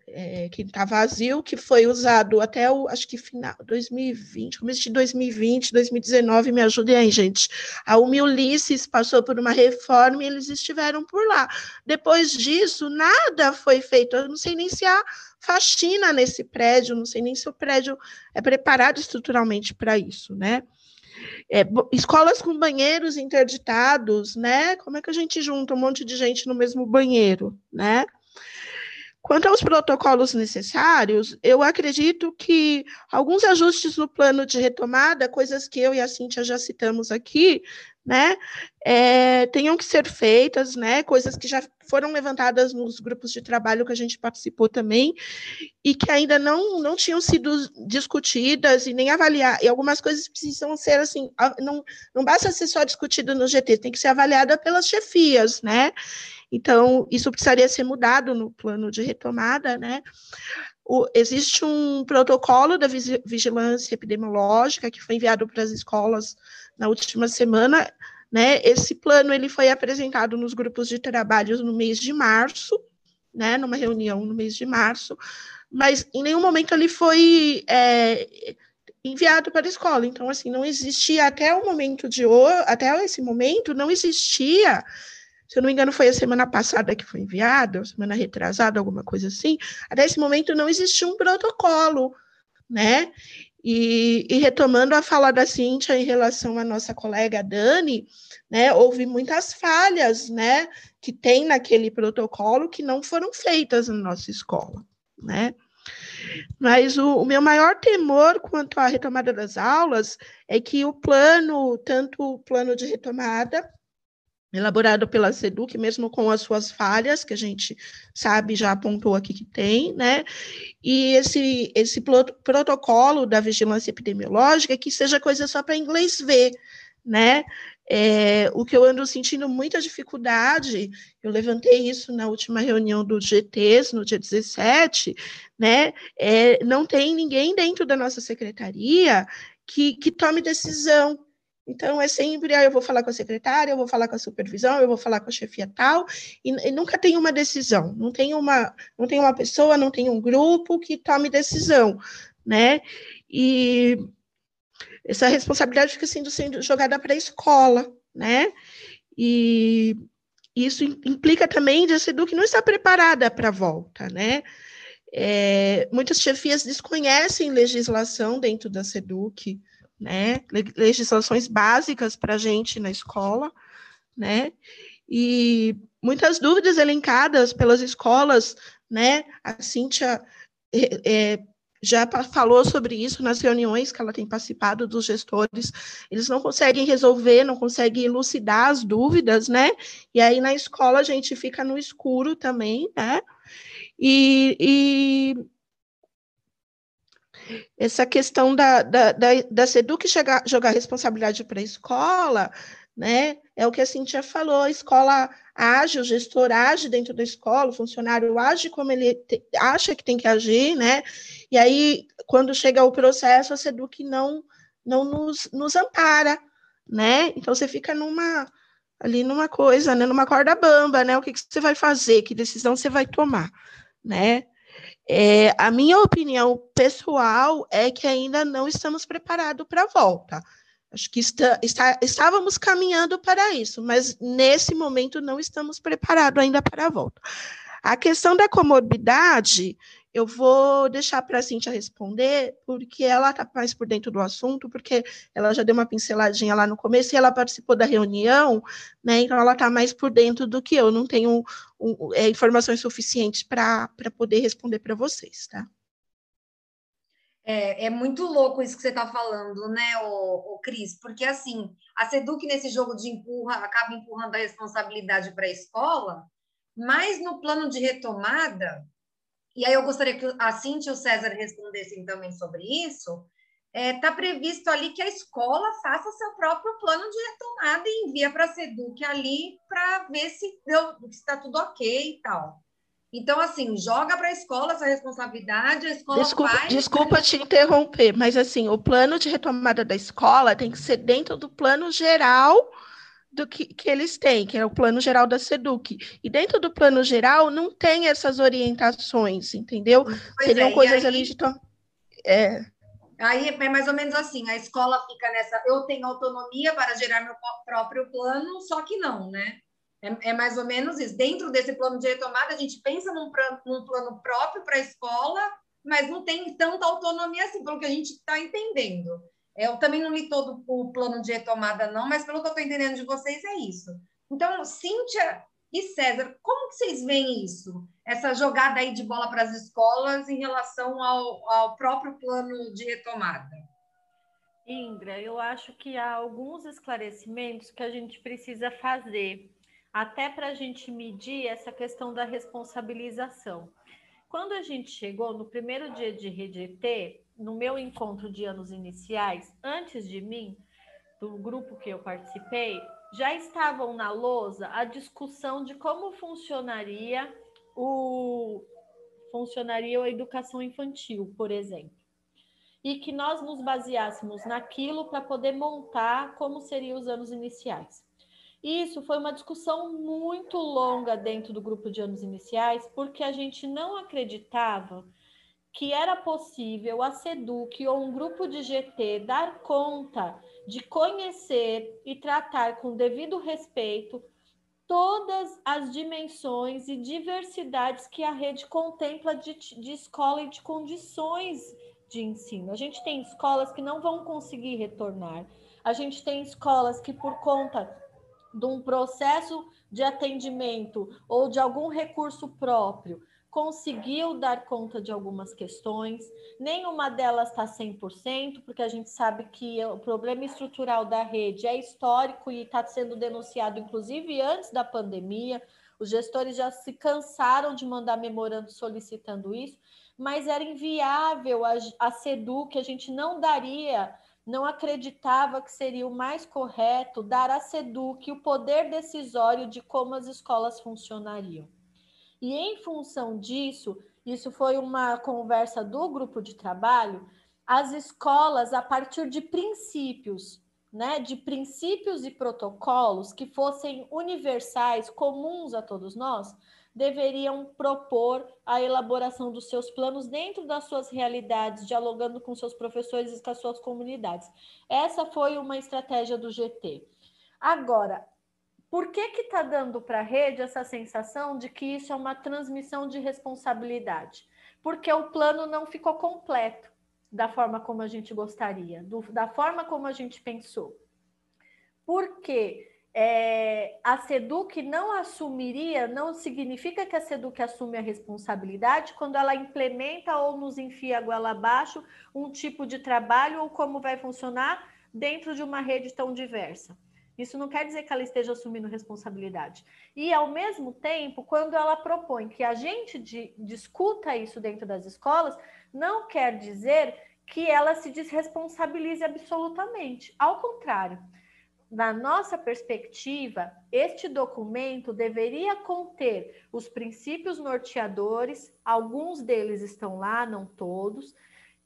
É, que está vazio, que foi usado até o, acho que final 2020, começo de 2020, 2019, me ajudem aí, gente. A Ulises passou por uma reforma e eles estiveram por lá. Depois disso, nada foi feito. Eu não sei nem se há faxina nesse prédio, não sei nem se o prédio é preparado estruturalmente para isso, né? É, escolas com banheiros interditados, né? Como é que a gente junta um monte de gente no mesmo banheiro, né? Quanto aos protocolos necessários, eu acredito que alguns ajustes no plano de retomada, coisas que eu e a Cíntia já citamos aqui, né, é, tenham que ser feitas, né, coisas que já foram levantadas nos grupos de trabalho que a gente participou também, e que ainda não, não tinham sido discutidas e nem avaliadas, e algumas coisas precisam ser assim, não, não basta ser só discutido no GT, tem que ser avaliada pelas chefias, né, então, isso precisaria ser mudado no plano de retomada, né, o, existe um protocolo da vigilância epidemiológica que foi enviado para as escolas na última semana, né? Esse plano ele foi apresentado nos grupos de trabalho no mês de março, né? Numa reunião no mês de março, mas em nenhum momento ele foi é, enviado para a escola. Então, assim, não existia até o momento de hoje, até esse momento, não existia se eu não me engano, foi a semana passada que foi enviado, semana retrasada, alguma coisa assim. Até esse momento não existia um protocolo, né? E, e, retomando a fala da Cíntia em relação à nossa colega Dani, né, houve muitas falhas, né, que tem naquele protocolo que não foram feitas na nossa escola, né. Mas o, o meu maior temor quanto à retomada das aulas é que o plano, tanto o plano de retomada elaborado pela SEDUC, mesmo com as suas falhas, que a gente sabe, já apontou aqui que tem, né? E esse, esse protocolo da vigilância epidemiológica, que seja coisa só para inglês ver, né? É, o que eu ando sentindo muita dificuldade, eu levantei isso na última reunião do GTs, no dia 17, né? É, não tem ninguém dentro da nossa secretaria que, que tome decisão, então, é sempre, ah, eu vou falar com a secretária, eu vou falar com a supervisão, eu vou falar com a chefia tal, e, e, nunca tem uma decisão, não tem uma, não tem uma pessoa, não tem um grupo que tome decisão, né? E essa responsabilidade fica sendo, sendo jogada para a escola, né? E isso implica também de a SEDUC não estar preparada para a volta, né? É, muitas chefias desconhecem legislação dentro da SEDUC, né? Legislações básicas para a gente na escola, né? E muitas dúvidas elencadas pelas escolas, né? A Cíntia é, é, já falou sobre isso nas reuniões que ela tem participado dos gestores, eles não conseguem resolver, não conseguem elucidar as dúvidas, né? E aí na escola a gente fica no escuro também, né? E, e essa questão da, da, da, da SEDUC chegar, jogar responsabilidade para a escola né? É o que a Cintia falou, a escola age, o gestor age dentro da escola, o funcionário age como ele te, acha que tem que agir, né? E aí, quando chega o processo, a SEDUC não, não nos, nos ampara, né? Então, você fica numa ali numa coisa, né? Numa corda bamba, né? O que, que você vai fazer? Que decisão você vai tomar, né? É, a minha opinião pessoal é que ainda não estamos preparados para a volta. Acho que está, está, estávamos caminhando para isso, mas nesse momento não estamos preparados ainda para a volta. A questão da comorbidade, eu vou deixar para a Cintia responder, porque ela está mais por dentro do assunto, porque ela já deu uma pinceladinha lá no começo e ela participou da reunião, né? Então ela está mais por dentro do que eu, não tenho um, é, informações suficientes para poder responder para vocês, tá? É, é, muito louco isso que você está falando, né, o, o Cris? Porque assim, a Seduc nesse jogo de empurra acaba empurrando a responsabilidade para a escola, mas no plano de retomada, e aí eu gostaria que a Cintia e o César respondessem também sobre isso, está é, tá previsto ali que a escola faça seu próprio plano de retomada e envia para a Seduc ali para ver se está tudo ok e tal. Então, assim, joga para a escola essa responsabilidade, a escola desculpa, faz... Desculpa te interromper, mas assim, o plano de retomada da escola tem que ser dentro do plano geral do que, que eles têm, que é o plano geral da SEDUC. E dentro do plano geral não tem essas orientações, entendeu? Pois Seriam é, coisas aí, ali de... É. Aí é mais ou menos assim, a escola fica nessa, eu tenho autonomia para gerar meu próprio plano, só que não, né? É, é, mais ou menos isso. Dentro desse plano de retomada, a gente pensa num, num plano próprio para a escola, mas não tem tanta autonomia assim, pelo que a gente está entendendo. Eu também não li todo o plano de retomada, não, mas pelo que eu estou entendendo de vocês, é isso. Então, Cíntia e César, como que vocês veem isso? Essa jogada aí de bola para as escolas em relação ao, ao próprio plano de retomada? Indra, eu acho que há alguns esclarecimentos que a gente precisa fazer até para a gente medir essa questão da responsabilização. Quando a gente chegou no primeiro dia de RGT, no meu encontro de anos iniciais, antes de mim, do grupo que eu participei, já estavam na lousa a discussão de como funcionaria o funcionaria a educação infantil, por exemplo. E que nós nos baseássemos naquilo para poder montar como seriam os anos iniciais. Isso foi uma discussão muito longa dentro do grupo de anos iniciais, porque a gente não acreditava que era possível a SEDUC ou um grupo de GT dar conta de conhecer e tratar com devido respeito todas as dimensões e diversidades que a rede contempla de, de escola e de condições de ensino. A gente tem escolas que não vão conseguir retornar, a gente tem escolas que, por conta de um processo de atendimento ou de algum recurso próprio, conseguiu dar conta de algumas questões, nenhuma delas está 100%, porque a gente sabe que o problema estrutural da rede é histórico e está sendo denunciado, inclusive antes da pandemia. Os gestores já se cansaram de mandar memorando solicitando isso, mas era inviável a, a SEDU, que a gente não daria não acreditava que seria o mais correto dar à SEDUC o poder decisório de como as escolas funcionariam. E em função disso, isso foi uma conversa do grupo de trabalho, as escolas, a partir de princípios, né, de princípios e protocolos que fossem universais, comuns a todos nós, deveriam propor a elaboração dos seus planos dentro das suas realidades, dialogando com seus professores e com as suas comunidades. Essa foi uma estratégia do GT. Agora, por que que está dando para a rede essa sensação de que isso é uma transmissão de responsabilidade? Porque o plano não ficou completo da forma como a gente gostaria, do, da forma como a gente pensou. Por quê? é, a SEDUC não assumiria, não significa que a SEDUC assume a responsabilidade quando ela implementa ou nos enfia a goela abaixo um tipo de trabalho ou como vai funcionar dentro de uma rede tão diversa. Isso não quer dizer que ela esteja assumindo responsabilidade. E, ao mesmo tempo, quando ela propõe que a gente de, discuta isso dentro das escolas, não quer dizer que ela se desresponsabilize absolutamente. Ao contrário, na nossa perspectiva, este documento deveria conter os princípios norteadores, alguns deles estão lá, não todos,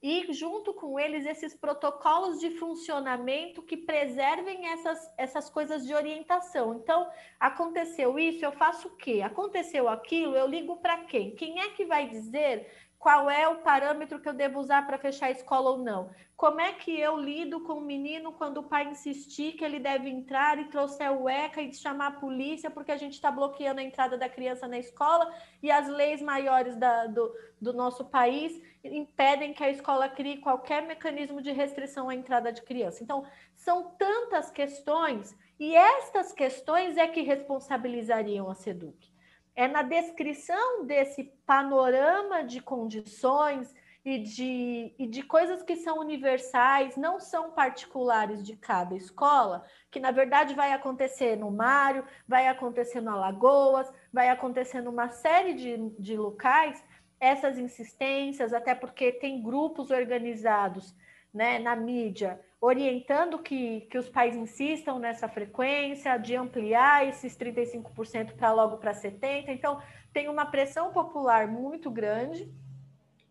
e junto com eles esses protocolos de funcionamento que preservem essas, essas coisas de orientação. Então, aconteceu isso, eu faço o quê? Aconteceu aquilo, eu ligo para quem? Quem é que vai dizer qual é o parâmetro que eu devo usar para fechar a escola ou não? Como é que eu lido com o menino quando o pai insistir que ele deve entrar e trouxer o ECA e chamar a polícia porque a gente está bloqueando a entrada da criança na escola e as leis maiores da, do, do nosso país impedem que a escola crie qualquer mecanismo de restrição à entrada de criança? Então, são tantas questões e estas questões é que responsabilizariam a SEDUC é na descrição desse panorama de condições e de, e de coisas que são universais, não são particulares de cada escola, que na verdade vai acontecer no Mário, vai acontecer no Alagoas, vai acontecer numa série de, de locais, essas insistências, até porque tem grupos organizados né, na mídia orientando que, que os pais insistam nessa frequência, de ampliar esses 35% para logo para 70%. Então, tem uma pressão popular muito grande,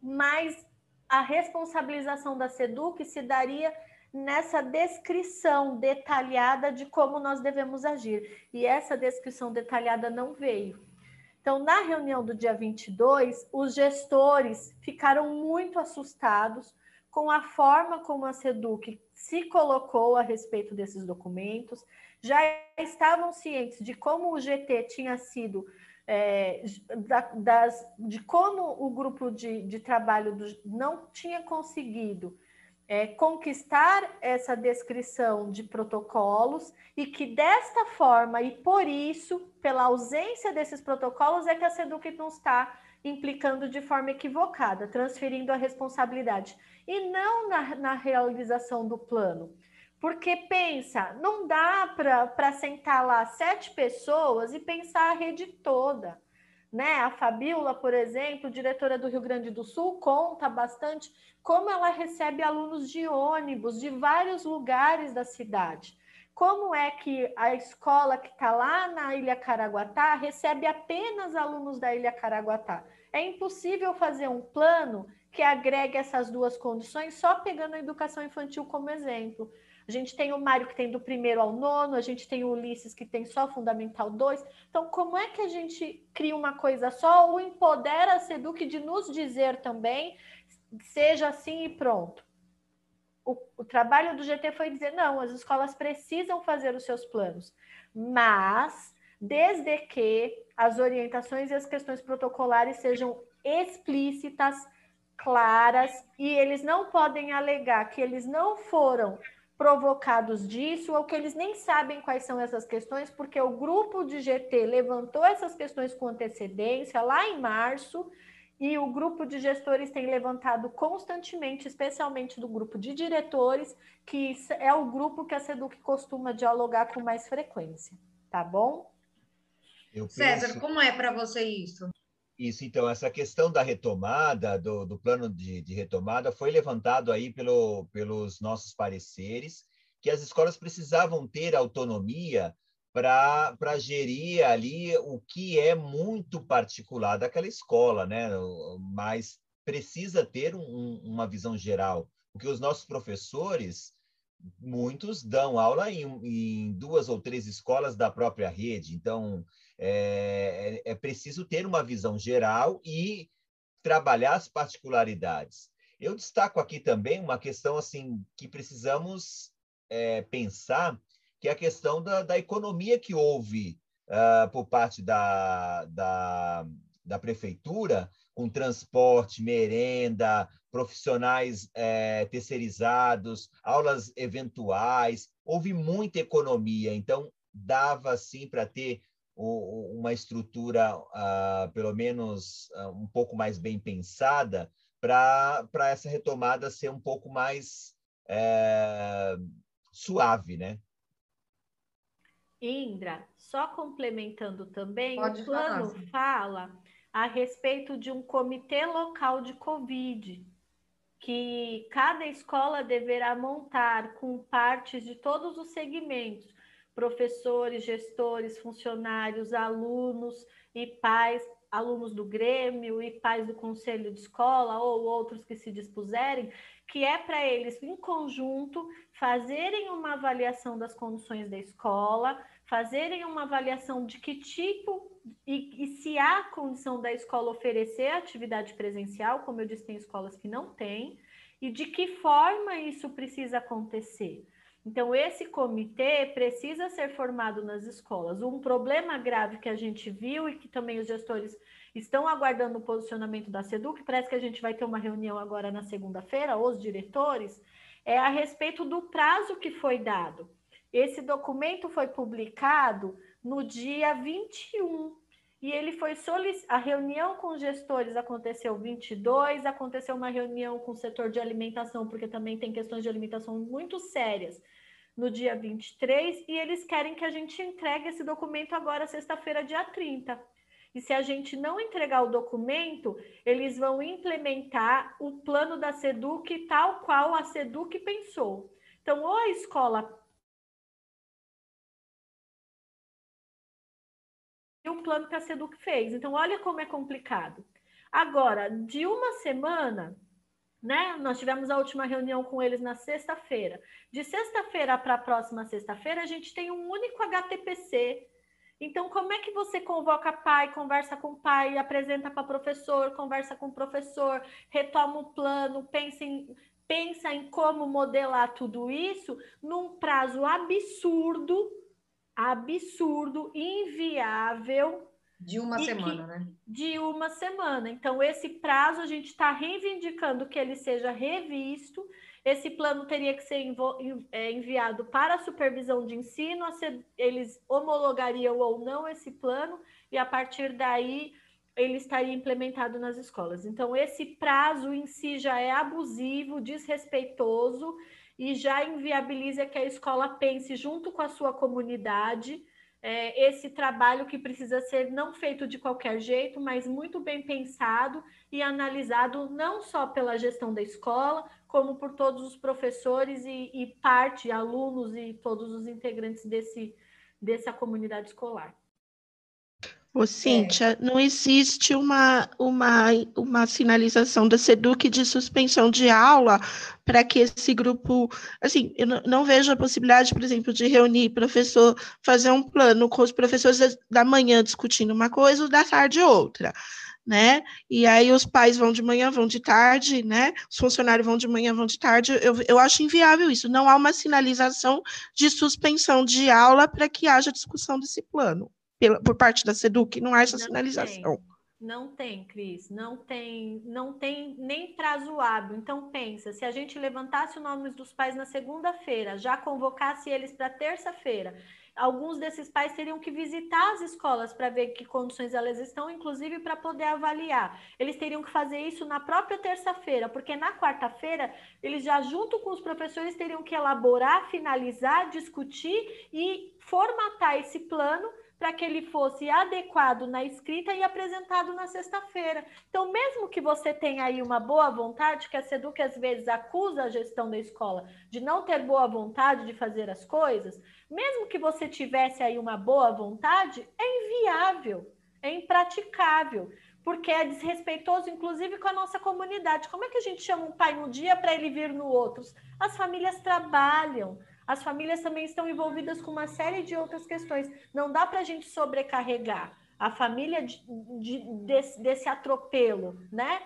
mas a responsabilização da SEDUC se daria nessa descrição detalhada de como nós devemos agir. E essa descrição detalhada não veio. Então, na reunião do dia 22, os gestores ficaram muito assustados com a forma como a SEDUC se colocou a respeito desses documentos, já estavam cientes de como o GT tinha sido, é, da, das, de como o grupo de, de trabalho do, não tinha conseguido é, conquistar essa descrição de protocolos e que desta forma e por isso, pela ausência desses protocolos, é que a SEDUC não está implicando de forma equivocada, transferindo a responsabilidade, e não na, na realização do plano. Porque pensa, não dá para sentar lá sete pessoas e pensar a rede toda. Né? A Fabiola, por exemplo, diretora do Rio Grande do Sul, conta bastante como ela recebe alunos de ônibus de vários lugares da cidade. Como é que a escola que está lá na Ilha Caraguatá recebe apenas alunos da Ilha Caraguatá? É impossível fazer um plano que agregue essas duas condições só pegando a educação infantil como exemplo. A gente tem o Mário que tem do primeiro ao nono, a gente tem o Ulisses que tem só Fundamental 2. Então, como é que a gente cria uma coisa só ou empodera a SEDUC de nos dizer também, seja assim e pronto? O, o trabalho do GT foi dizer, não, as escolas precisam fazer os seus planos, mas desde que as orientações e as questões protocolares sejam explícitas, claras, e eles não podem alegar que eles não foram provocados disso ou que eles nem sabem quais são essas questões, porque o grupo de GT levantou essas questões com antecedência lá em março. E o grupo de gestores tem levantado constantemente, especialmente do grupo de diretores, que é o grupo que a SEDUC costuma dialogar com mais frequência, tá bom? Penso... César, como é para você isso? Isso, então, essa questão da retomada, do, do plano de, de, retomada, foi levantado aí pelo, pelos nossos pareceres, que as escolas precisavam ter autonomia para gerir ali o que é muito particular daquela escola, né? mas precisa ter um, uma visão geral, porque os nossos professores, muitos dão aula em, em duas ou três escolas da própria rede, então é, é, é preciso ter uma visão geral e trabalhar as particularidades. Eu destaco aqui também uma questão assim que precisamos é, pensar, que é a questão da, da economia que houve uh, por parte da, da, da prefeitura, com transporte, merenda, profissionais é, terceirizados, aulas eventuais, houve muita economia, então dava sim para ter uma estrutura, uh, pelo menos uh, um pouco mais bem pensada, para essa retomada ser um pouco mais é, suave, né? Indra, só complementando também, Pode o plano falar. fala a respeito de um comitê local de Covid, que cada escola deverá montar com partes de todos os segmentos professores, gestores, funcionários, alunos e pais, alunos do Grêmio e pais do conselho de escola ou outros que se dispuserem, que é para eles, em conjunto, fazerem uma avaliação das condições da escola, fazerem uma avaliação de que tipo e, e, se há condição da escola oferecer atividade presencial, como eu disse, tem escolas que não têm, e de que forma isso precisa acontecer. Então, esse comitê precisa ser formado nas escolas. Um problema grave que a gente viu e que também os gestores estão aguardando o posicionamento da SEDUC, parece que a gente vai ter uma reunião agora na segunda-feira, os diretores, é a respeito do prazo que foi dado. Esse documento foi publicado no dia 21 e ele foi solicitado. A reunião com os gestores aconteceu 22, aconteceu uma reunião com o setor de alimentação, porque também tem questões de alimentação muito sérias, no dia 23, e eles querem que a gente entregue esse documento agora, sexta-feira, dia 30. E se a gente não entregar o documento, eles vão implementar o plano da SEDUC tal qual a SEDUC pensou. Então, ou a escola o plano que a SEDUC fez. Então, olha como é complicado. Agora, de uma semana, né? Nós tivemos a última reunião com eles na sexta-feira. De sexta-feira para a próxima sexta-feira, a gente tem um único HTPC então, como é que você convoca pai, conversa com pai, apresenta para professor, conversa com professor, retoma o plano, pensa em, pensa em como modelar tudo isso num prazo absurdo, absurdo, inviável. De uma semana, que, né? De uma semana. Então, esse prazo a gente está reivindicando que ele seja revisto esse plano teria que ser é, enviado para a supervisão de ensino, eles homologariam ou não esse plano, e a partir daí ele estaria implementado nas escolas. Então, esse prazo em si já é abusivo, desrespeitoso e já inviabiliza que a escola pense junto com a sua comunidade é, esse trabalho que precisa ser não feito de qualquer jeito, mas muito bem pensado e analisado não só pela gestão da escola, como por todos os professores e, e parte, alunos e todos os integrantes desse, dessa comunidade escolar. Ô, Cíntia, é. não existe uma, uma, uma sinalização da SEDUC de suspensão de aula para que esse grupo. Assim, eu não, não, vejo a possibilidade, por exemplo, de reunir professor, fazer um plano com os professores da manhã discutindo uma coisa, ou da tarde outra. Né? E aí os pais vão de manhã, vão de tarde, né? Os funcionários vão de manhã, vão de tarde. Eu, eu acho inviável isso. Não há uma sinalização de suspensão de aula para que haja discussão desse plano pela, por parte da SEDUC, não há essa não sinalização. Tem. Não tem, Cris, não tem, não tem nem prazo hábil. Então pensa, se a gente levantasse o nome dos pais na segunda-feira, já convocasse eles para terça-feira, alguns desses pais teriam que visitar as escolas para ver que condições elas estão, inclusive para poder avaliar. Eles teriam que fazer isso na própria terça-feira, porque na quarta-feira eles já junto com os professores teriam que elaborar, finalizar, discutir e formatar esse plano para que ele fosse adequado na escrita e apresentado na sexta-feira. Então, mesmo que você tenha aí uma boa vontade, que a SEDUC às vezes acusa a gestão da escola de não ter boa vontade de fazer as coisas, mesmo que você tivesse aí uma boa vontade, é inviável, é impraticável porque é desrespeitoso, inclusive, com a nossa comunidade. Como é que a gente chama um pai no dia para ele vir no outro? As famílias trabalham, as famílias também estão envolvidas com uma série de outras questões. Não dá para a gente sobrecarregar a família de, de, desse, desse atropelo, né?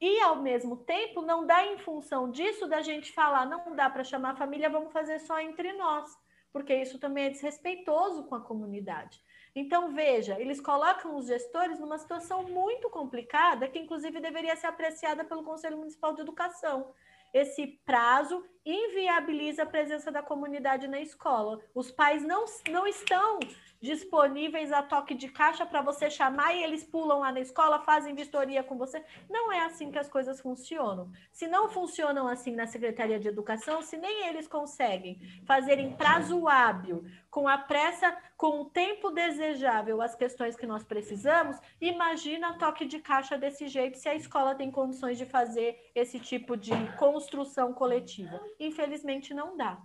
E, ao mesmo tempo, não dá em função disso da gente falar, não dá para chamar a família, vamos fazer só entre nós, porque isso também é desrespeitoso com a comunidade. Então, veja, eles colocam os gestores numa situação muito complicada, que inclusive deveria ser apreciada pelo Conselho Municipal de Educação. Esse prazo inviabiliza a presença da comunidade na escola. Os pais não, não estão disponíveis a toque de caixa para você chamar e eles pulam lá na escola, fazem vistoria com você. Não é assim que as coisas funcionam. Se não funcionam assim na Secretaria de Educação, se nem eles conseguem fazer em prazo hábil, com a pressa, com o tempo desejável as questões que nós precisamos, imagina toque de caixa desse jeito se a escola tem condições de fazer esse tipo de construção coletiva. Infelizmente não dá.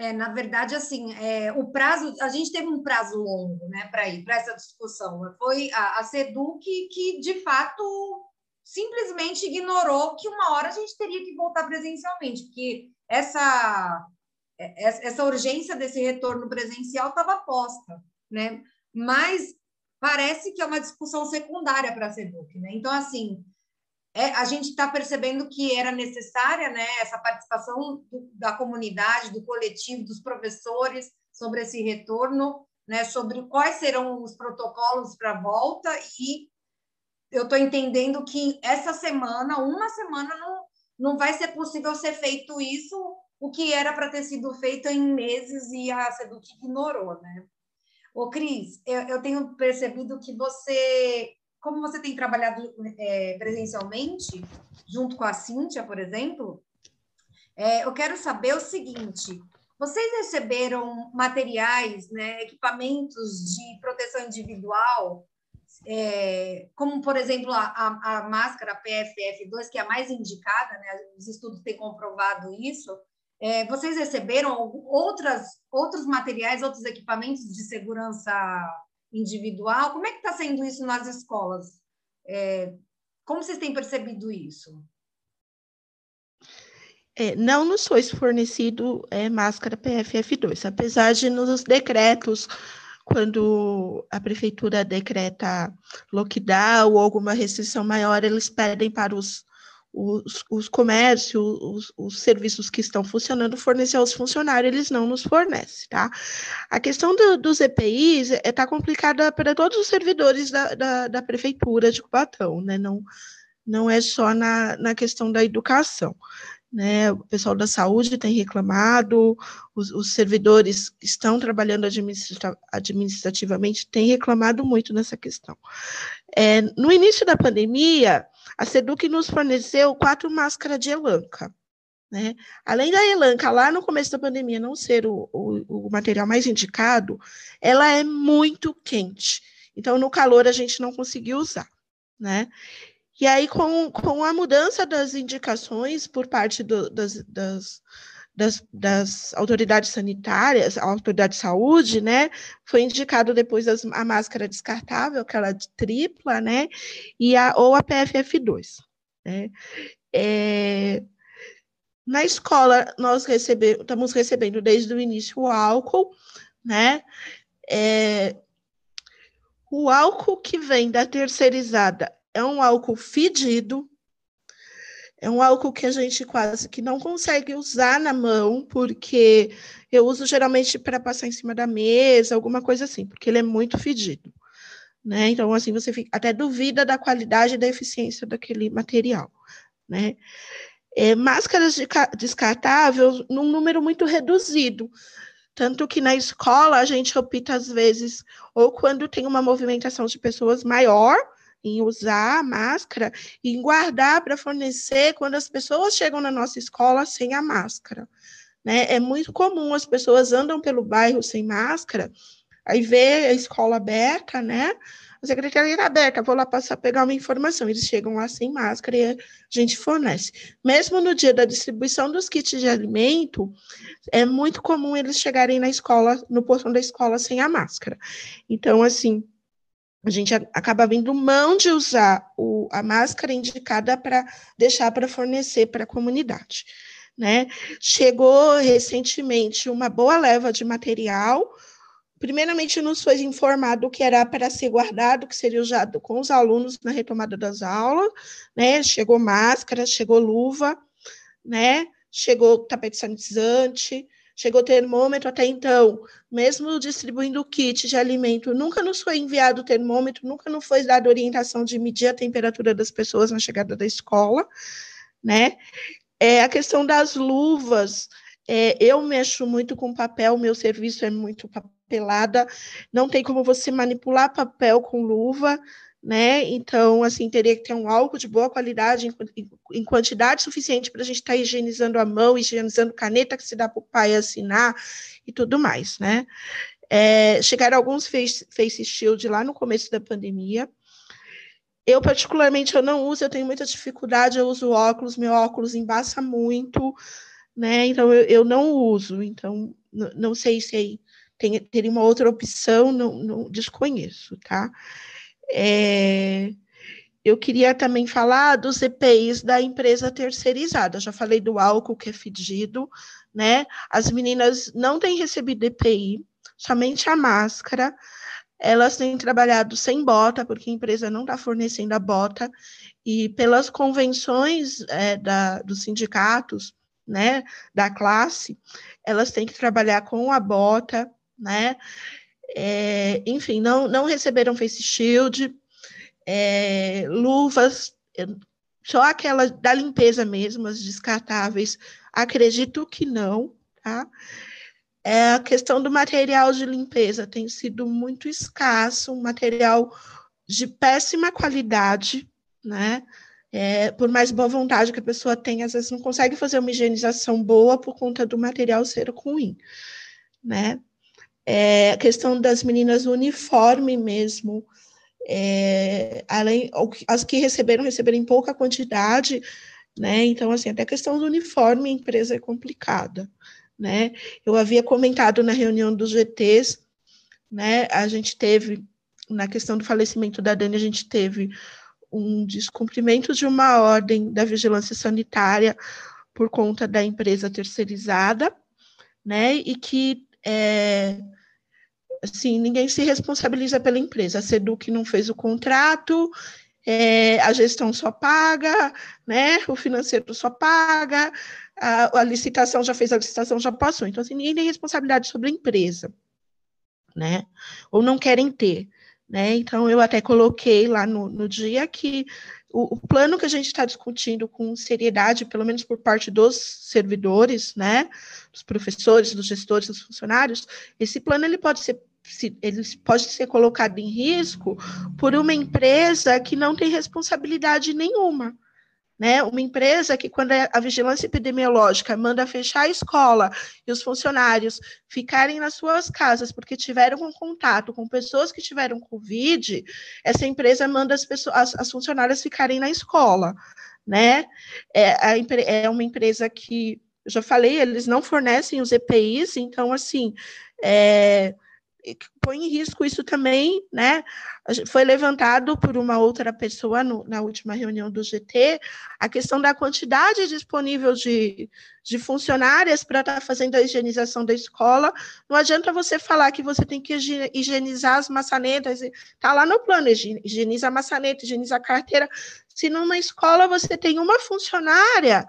É, na verdade, assim, é, o prazo, a gente teve um prazo longo, né, para ir para essa discussão. Foi a, a SEDUC que, de fato, simplesmente ignorou que uma hora a gente teria que voltar presencialmente, porque essa é, essa urgência desse retorno presencial estava posta, né? Mas parece que é uma discussão secundária para a SEDUC, né? Então, assim, é, a gente está percebendo que era necessária né, essa participação do, da comunidade, do coletivo, dos professores sobre esse retorno, né, sobre quais serão os protocolos para volta e eu estou entendendo que essa semana, uma semana, não, não vai ser possível ser feito isso, o que era para ter sido feito em meses e a Seduc ignorou, né? Ô, Cris, eu, eu tenho percebido que você como você tem trabalhado é, presencialmente, junto com a Cíntia, por exemplo, é, eu quero saber o seguinte: vocês receberam materiais, né, equipamentos de proteção individual, é, como, por exemplo, a, a, a, máscara PFF2, que é a mais indicada, né, os estudos têm comprovado isso. É, vocês receberam outras, outros materiais, outros equipamentos de segurança individual. Como é que está sendo isso nas escolas? É, como vocês têm percebido isso? É, não nos foi fornecido é, máscara PFF2, apesar de nos decretos, quando a prefeitura decreta lockdown ou alguma restrição maior, eles pedem para os os, os comércios, os, os, serviços que estão funcionando, fornecer aos funcionários, eles não nos fornecem, tá? A questão do, dos EPIs está é, tá complicada para todos os servidores da, da, da, prefeitura de Cubatão, né? Não, não é só na, na questão da educação. Né, o pessoal da saúde tem reclamado, os, os servidores que estão trabalhando administrativa, administrativamente têm reclamado muito nessa questão. É, no início da pandemia, a Seduc nos forneceu quatro máscaras de elanca. Né? Além da elanca, lá no começo da pandemia, não ser o, o, o, material mais indicado, ela é muito quente. Então, no calor, a gente não conseguiu usar. Né? E aí, com, com a mudança das indicações por parte do, das, das das, das, autoridades sanitárias, a autoridade de saúde, né, foi indicado depois as, a máscara descartável, aquela de tripla, né, e a, ou a PFF2, né. É, na escola, nós recebe, estamos recebendo desde o início o álcool, né, é, o álcool que vem da terceirizada é um álcool fedido, é um álcool que a gente quase que não consegue usar na mão, porque eu uso geralmente para passar em cima da mesa, alguma coisa assim, porque ele é muito fedido. Né? Então, assim, você fica, até duvida da qualidade e da eficiência daquele material. Né? É, máscaras de, descartáveis num número muito reduzido. Tanto que na escola a gente opta, às vezes, ou quando tem uma movimentação de pessoas maior, em usar a máscara e em guardar para fornecer quando as pessoas chegam na nossa escola sem a máscara. Né? É muito comum as pessoas andam pelo bairro sem máscara, aí vê a escola aberta, né? A secretaria está aberta, vou lá passar pegar uma informação. Eles chegam lá sem máscara e a gente fornece. Mesmo no dia da distribuição dos kits de alimento, é muito comum eles chegarem na escola, no portão da escola sem a máscara. Então, assim, a gente acaba vendo mão de usar o, a máscara indicada para deixar para fornecer para a comunidade. Né? Chegou recentemente uma boa leva de material. Primeiramente, nos foi informado que era para ser guardado, que seria usado com os alunos na retomada das aulas. Né? Chegou máscara, chegou luva, né? chegou tapete sanitizante, chegou termômetro até então, mesmo distribuindo o kit de alimento, nunca nos foi enviado o termômetro, nunca nos foi dada orientação de medir a temperatura das pessoas na chegada da escola, né? É, a questão das luvas, é, eu mexo muito com papel, meu serviço é muito papelada, não tem como você manipular papel com luva, né? Então, assim, teria que ter um álcool de boa qualidade, em, em quantidade suficiente para a gente estar tá higienizando a mão, higienizando caneta que se dá para o pai assinar e tudo mais, né? É, chegaram alguns face, face shield lá no começo da pandemia. Eu, particularmente, eu não uso, eu tenho muita dificuldade, eu uso óculos, meu óculos embaça muito, né? Então, eu, eu não uso. Então, não sei se tem, teria uma outra opção, não, não desconheço, tá? É, eu queria também falar dos EPIs da empresa terceirizada. Já falei do álcool que é fedido, né? As meninas não têm recebido EPI, somente a máscara. Elas têm trabalhado sem bota, porque a empresa não está fornecendo a bota, e pelas convenções é, da, dos sindicatos, né, da classe, elas têm que trabalhar com a bota, né? É, enfim, não, não receberam face shield, é, luvas, só aquela da limpeza mesmo, as descartáveis, acredito que não, tá? É, a questão do material de limpeza tem sido muito escasso, um material de péssima qualidade, né? É, por mais boa vontade que a pessoa tenha, às vezes não consegue fazer uma higienização boa por conta do material ser ruim, né? É, a questão das meninas uniforme mesmo, é, além as que receberam receberam em pouca quantidade, né? Então assim até a questão do uniforme empresa é complicada, né? Eu havia comentado na reunião dos GTs, né? A gente teve na questão do falecimento da Dani a gente teve um descumprimento de uma ordem da vigilância sanitária por conta da empresa terceirizada, né? E que é, assim, ninguém se responsabiliza pela empresa. A Seduc não fez o contrato, é, a gestão só paga, né? O financeiro só paga, a, a, licitação já fez a licitação, já passou. Então, assim, ninguém tem responsabilidade sobre a empresa, né? Ou não querem ter. Né? Então, eu até coloquei lá no, no dia que o, o, plano que a gente está discutindo com seriedade, pelo menos por parte dos servidores, né, dos professores, dos gestores, dos funcionários, esse plano ele pode ser ele pode ser colocado em risco por uma empresa que não tem responsabilidade nenhuma. Né? Uma empresa que, quando a vigilância epidemiológica manda fechar a escola e os funcionários ficarem nas suas casas porque tiveram um contato com pessoas que tiveram Covid, essa empresa manda as, pessoas, as, as funcionárias ficarem na escola. Né? É, a, é uma empresa que, eu já falei, eles não fornecem os EPIs, então, assim, é, põe em risco isso também, né? Foi levantado por uma outra pessoa no, na última reunião do GT a questão da quantidade disponível de, de funcionárias para estar tá fazendo a higienização da escola. Não adianta você falar que você tem que higienizar as maçanetas, está lá no plano, higieniza a maçaneta, higieniza a carteira. Se numa escola você tem uma funcionária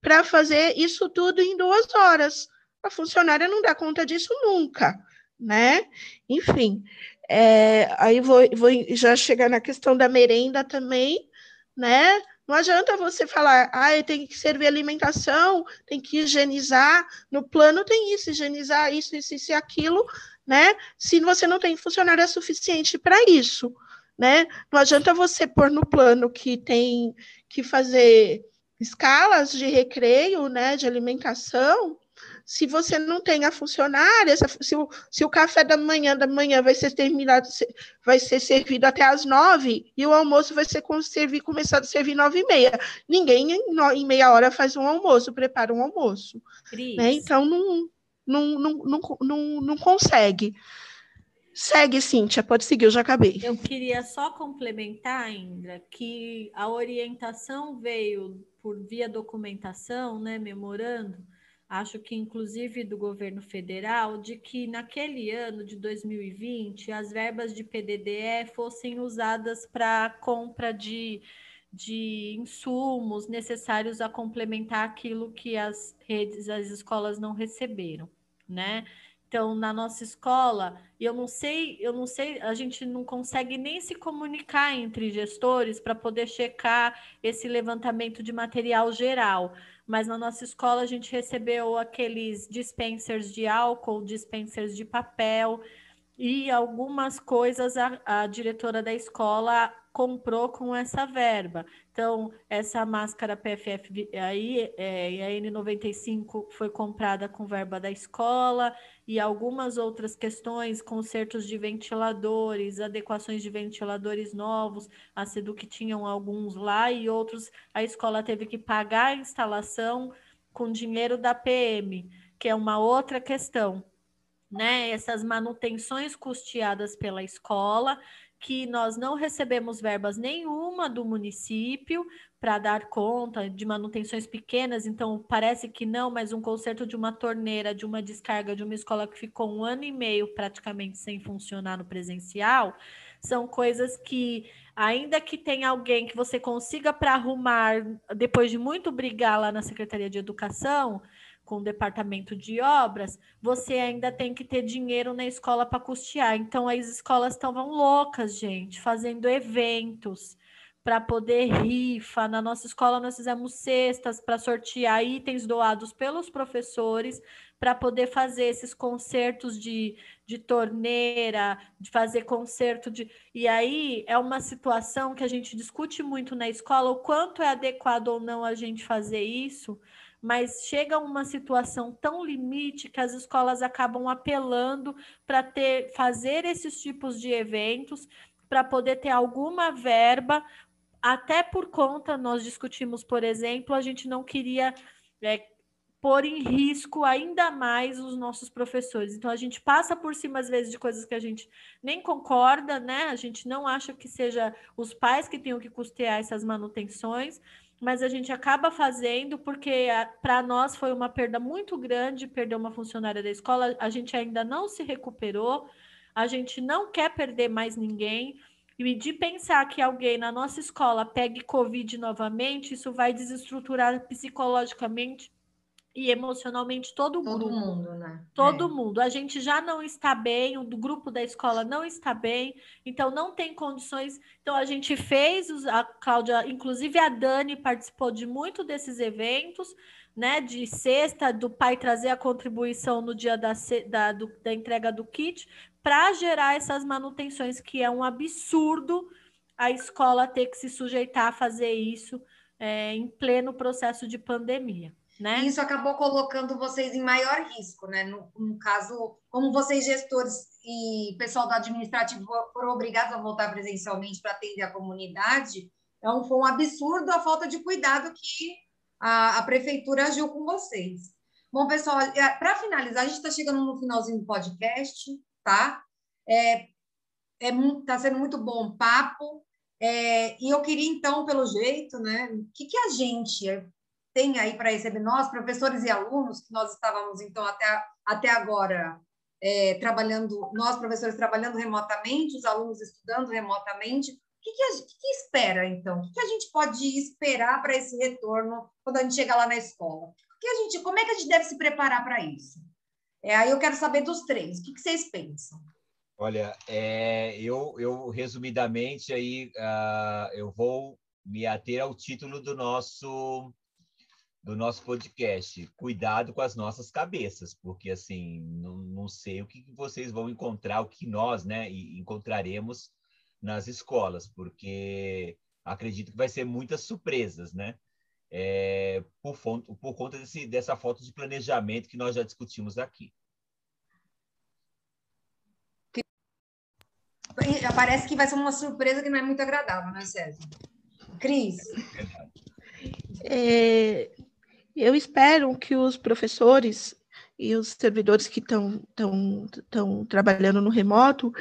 para fazer isso tudo em duas horas, a funcionária não dá conta disso nunca né? Enfim, é, aí vou, vou já chegar na questão da merenda também, né? Não adianta você falar, ah, tem que servir alimentação, tem que higienizar. No plano tem isso, higienizar isso, isso, isso e aquilo, né? Se você não tem funcionário suficiente para isso, né? Não adianta você pôr no plano que tem que fazer escalas de recreio, né, de alimentação, se você não tem a funcionária, se o, se o café da manhã da manhã vai ser terminado, vai ser servido até às nove, e o almoço vai ser servir, começado a servir nove e meia. Ninguém em, em meia hora faz um almoço, prepara um almoço. Né? Então não, não, não, não, não, não consegue. Segue, Cíntia, pode seguir, eu já acabei. Eu queria só complementar, Indra, que a orientação veio por via documentação, né, memorando, acho que inclusive do governo federal, de que naquele ano de 2020 as verbas de PDDE fossem usadas para compra de, de insumos necessários a complementar aquilo que as redes, as escolas não receberam, né? Então, na nossa escola, eu não sei, eu não sei, a gente não consegue nem se comunicar entre gestores para poder checar esse levantamento de material geral. Mas na nossa escola a gente recebeu aqueles dispensers de álcool, dispensers de papel e algumas coisas a, a diretora da escola comprou com essa verba. Então, essa máscara PFF aí, é, a N95 foi comprada com verba da escola e algumas outras questões, consertos de ventiladores, adequações de ventiladores novos, a Seduc tinham alguns lá e outros a escola teve que pagar a instalação com dinheiro da PM que é uma outra questão, né? Essas manutenções custeadas pela escola, que nós não recebemos verbas nenhuma do município para dar conta de manutenções pequenas, então parece que não, mas um conserto de uma torneira, de uma descarga de uma escola que ficou um ano e meio praticamente sem funcionar no presencial, são coisas que, ainda que tenha alguém que você consiga para arrumar, depois de muito brigar lá na Secretaria de Educação, com o departamento de obras, você ainda tem que ter dinheiro na escola para custear. Então, as escolas estavam loucas, gente, fazendo eventos para poder rifa. Na nossa escola, nós fizemos cestas para sortear itens doados pelos professores para poder fazer esses concertos de, de torneira, de fazer concerto de. E aí é uma situação que a gente discute muito na escola, o quanto é adequado ou não a gente fazer isso, mas chega uma situação tão limite que as escolas acabam apelando para ter fazer esses tipos de eventos para poder ter alguma verba, até por conta, nós discutimos, por exemplo, a gente não queria é, pôr em risco ainda mais os nossos professores. Então, a gente passa por cima, às vezes, de coisas que a gente nem concorda, né? A gente não acha que seja os pais que tenham que custear essas manutenções, mas a gente acaba fazendo porque para nós foi uma perda muito grande perder uma funcionária da escola. A gente ainda não se recuperou, a gente não quer perder mais ninguém. E de pensar que alguém na nossa escola pegue Covid novamente, isso vai desestruturar psicologicamente e emocionalmente todo, todo grupo. mundo, né? Todo é. mundo. A gente já não está bem, o grupo da escola não está bem, então não tem condições. Então a gente fez, a Cláudia, inclusive a Dani participou de muito desses eventos, né? De sexta, do pai trazer a contribuição no dia da, da, do, da entrega do kit, para gerar essas manutenções, que é um absurdo a escola ter que se sujeitar a fazer isso é, em pleno processo de pandemia. Né? Isso acabou colocando vocês em maior risco, né? No, no, caso, como vocês gestores e pessoal do administrativo foram obrigados a voltar presencialmente para atender a comunidade, então foi um absurdo a falta de cuidado que a, a prefeitura agiu com vocês. Bom, pessoal, para finalizar, a gente está chegando no finalzinho do podcast, tá? É, é tá sendo muito bom o papo. É, e eu queria, então, pelo jeito, né? O que, que a gente tem aí para receber nós, professores e alunos, que nós estávamos, então, até, até agora é, trabalhando, nós, professores, trabalhando remotamente, os alunos estudando remotamente. O que, que, a, que, que espera, então? O que, que a gente pode esperar para esse retorno quando a gente chega lá na escola? Que a gente, como é que a gente deve se preparar para isso? É, aí eu quero saber dos três. O que, que vocês pensam? Olha, é, eu, eu resumidamente aí uh, eu vou me ater ao título do nosso do nosso podcast. Cuidado com as nossas cabeças, porque assim, não, não sei o que vocês vão encontrar, o que nós, né, encontraremos nas escolas, porque acredito que vai ser muitas surpresas, né? É, por, fonte, por conta desse, dessa falta de planejamento que nós já discutimos aqui. Parece que vai ser uma surpresa que não é muito agradável, né, César? Cris? É, eu espero que os professores e os servidores que estão trabalhando no remoto,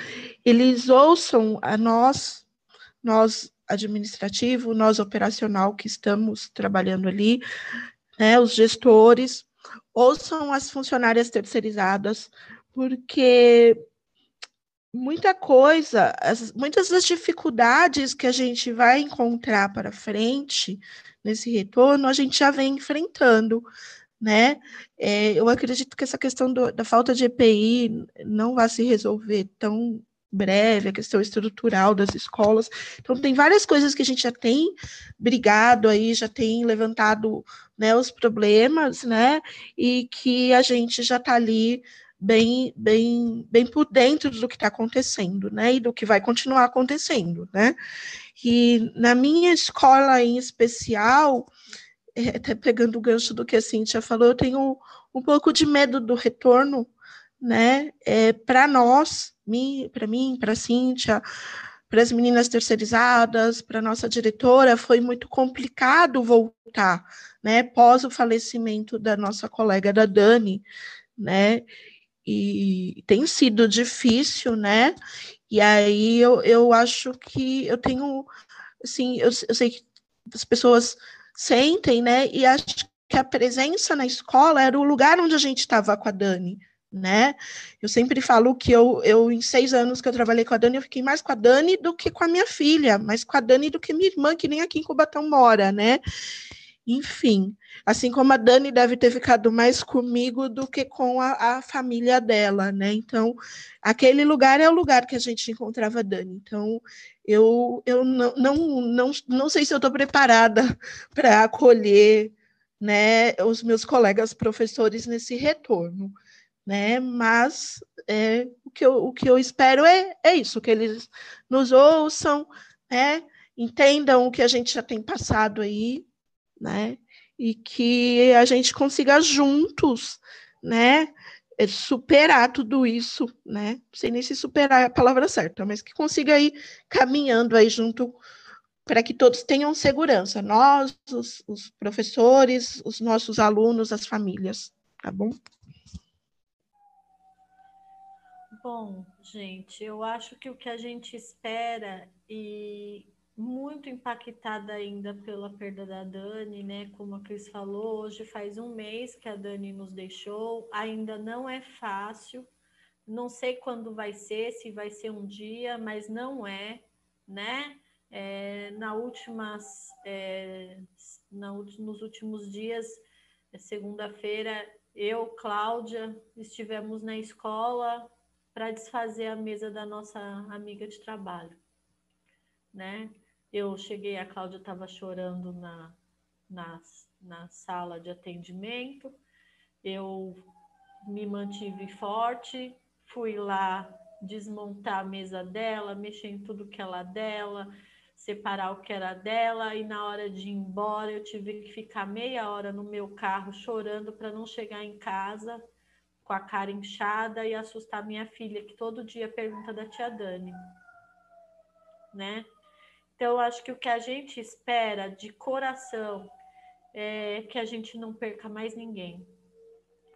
eles ouçam a nós, nós administrativo, nós operacional que estamos trabalhando ali, né, os gestores, ouçam as funcionárias terceirizadas, porque muita coisa, as, muitas das dificuldades que a gente vai encontrar para frente nesse retorno, a gente já vem enfrentando, né? É, eu acredito que essa questão do, da falta de EPI não vai se resolver tão breve, a questão estrutural das escolas. Então, tem várias coisas que a gente já tem brigado aí, já tem levantado né, os problemas, né? E que a gente já está ali bem, bem, bem por dentro do que está acontecendo, né? E do que vai continuar acontecendo, né? E na minha escola em especial, é, até pegando o gancho do que a Cíntia falou, eu tenho um pouco de medo do retorno, né? É, para nós, para mim, para a Cíntia, para as meninas terceirizadas, para nossa diretora, foi muito complicado voltar, né, pós o falecimento da nossa colega da Dani, né, e tem sido difícil, né, e aí eu, eu acho que eu tenho, assim, eu, eu sei que as pessoas sentem, né, e acho que a presença na escola era o lugar onde a gente estava com a Dani, né? Eu sempre falo que eu, eu, em seis anos que eu trabalhei com a Dani, eu fiquei mais com a Dani do que com a minha filha, mais com a Dani do que minha irmã, que nem aqui em Cubatão mora, né? Enfim, assim como a Dani deve ter ficado mais comigo do que com a, a família dela, né? Então, aquele lugar é o lugar que a gente encontrava a Dani. Então, eu, eu não, não, não, não sei se eu estou preparada para acolher né, os meus colegas professores nesse retorno né? Mas é, o, que eu, o que eu espero é, é isso, que eles nos ouçam, né? Entendam o que a gente já tem passado aí, né? E que a gente consiga juntos, né? É, superar tudo isso, né? Sei nem se superar é a palavra certa, mas que consiga ir caminhando aí junto para que todos tenham segurança, nós, os, os professores, os nossos alunos, as famílias, tá bom? Bom, gente, eu acho que o que a gente espera e muito impactada ainda pela perda da Dani, né? Como a Cris falou, hoje faz um mês que a Dani nos deixou, ainda não é fácil. Não sei quando vai ser, se vai ser um dia, mas não é, né? É, na últimas, é, na, nos últimos dias, segunda-feira, eu, Cláudia, estivemos na escola para desfazer a mesa da nossa amiga de trabalho, né? Eu cheguei, a Cláudia estava chorando na, na, na sala de atendimento, eu me mantive forte, fui lá desmontar a mesa dela, mexer em tudo que era dela, separar o que era dela, e na hora de ir embora eu tive que ficar meia hora no meu carro chorando para não chegar em casa com a cara inchada e assustar minha filha, que todo dia pergunta da tia Dani, né? Então, acho que o que a gente espera de coração é que a gente não perca mais ninguém,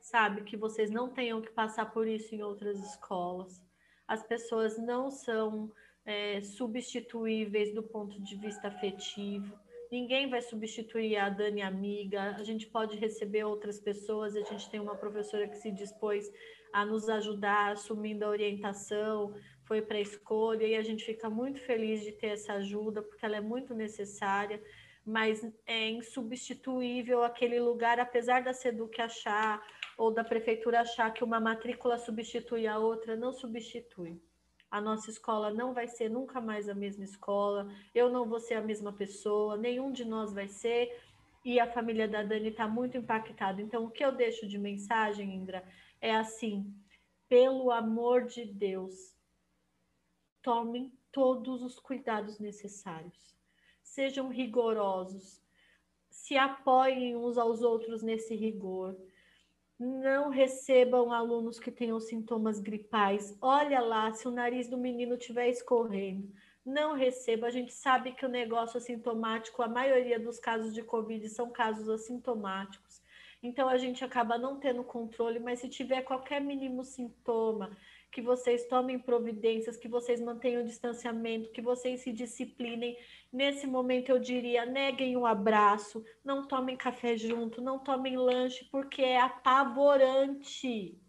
sabe? Que vocês não tenham que passar por isso em outras escolas. As pessoas não são é, substituíveis do ponto de vista afetivo. Ninguém vai substituir a Dani amiga. A gente pode receber outras pessoas. A gente tem uma professora que se dispôs a nos ajudar, assumindo a orientação, foi para a escolha, e a gente fica muito feliz de ter essa ajuda, porque ela é muito necessária, mas é insubstituível aquele lugar, apesar da SEDUC achar, ou da prefeitura achar que uma matrícula substitui a outra, não substitui a nossa escola não vai ser nunca mais a mesma escola, eu não vou ser a mesma pessoa, nenhum de nós vai ser, e a família da Dani está muito impactada. Então, o que eu deixo de mensagem, Indra, é assim: pelo amor de Deus, tomem todos os cuidados necessários, sejam rigorosos, se apoiem uns aos outros nesse rigor não recebam alunos que tenham sintomas gripais. Olha lá, se o nariz do menino estiver escorrendo, não receba. A gente sabe que o negócio assintomático, a maioria dos casos de Covid são casos assintomáticos. Então a gente acaba não tendo controle, mas se tiver qualquer mínimo sintoma, que vocês tomem providências, que vocês mantenham o distanciamento, que vocês se disciplinem. Nesse momento, eu diria: neguem o um abraço, não tomem café junto, não tomem lanche, porque é apavorante.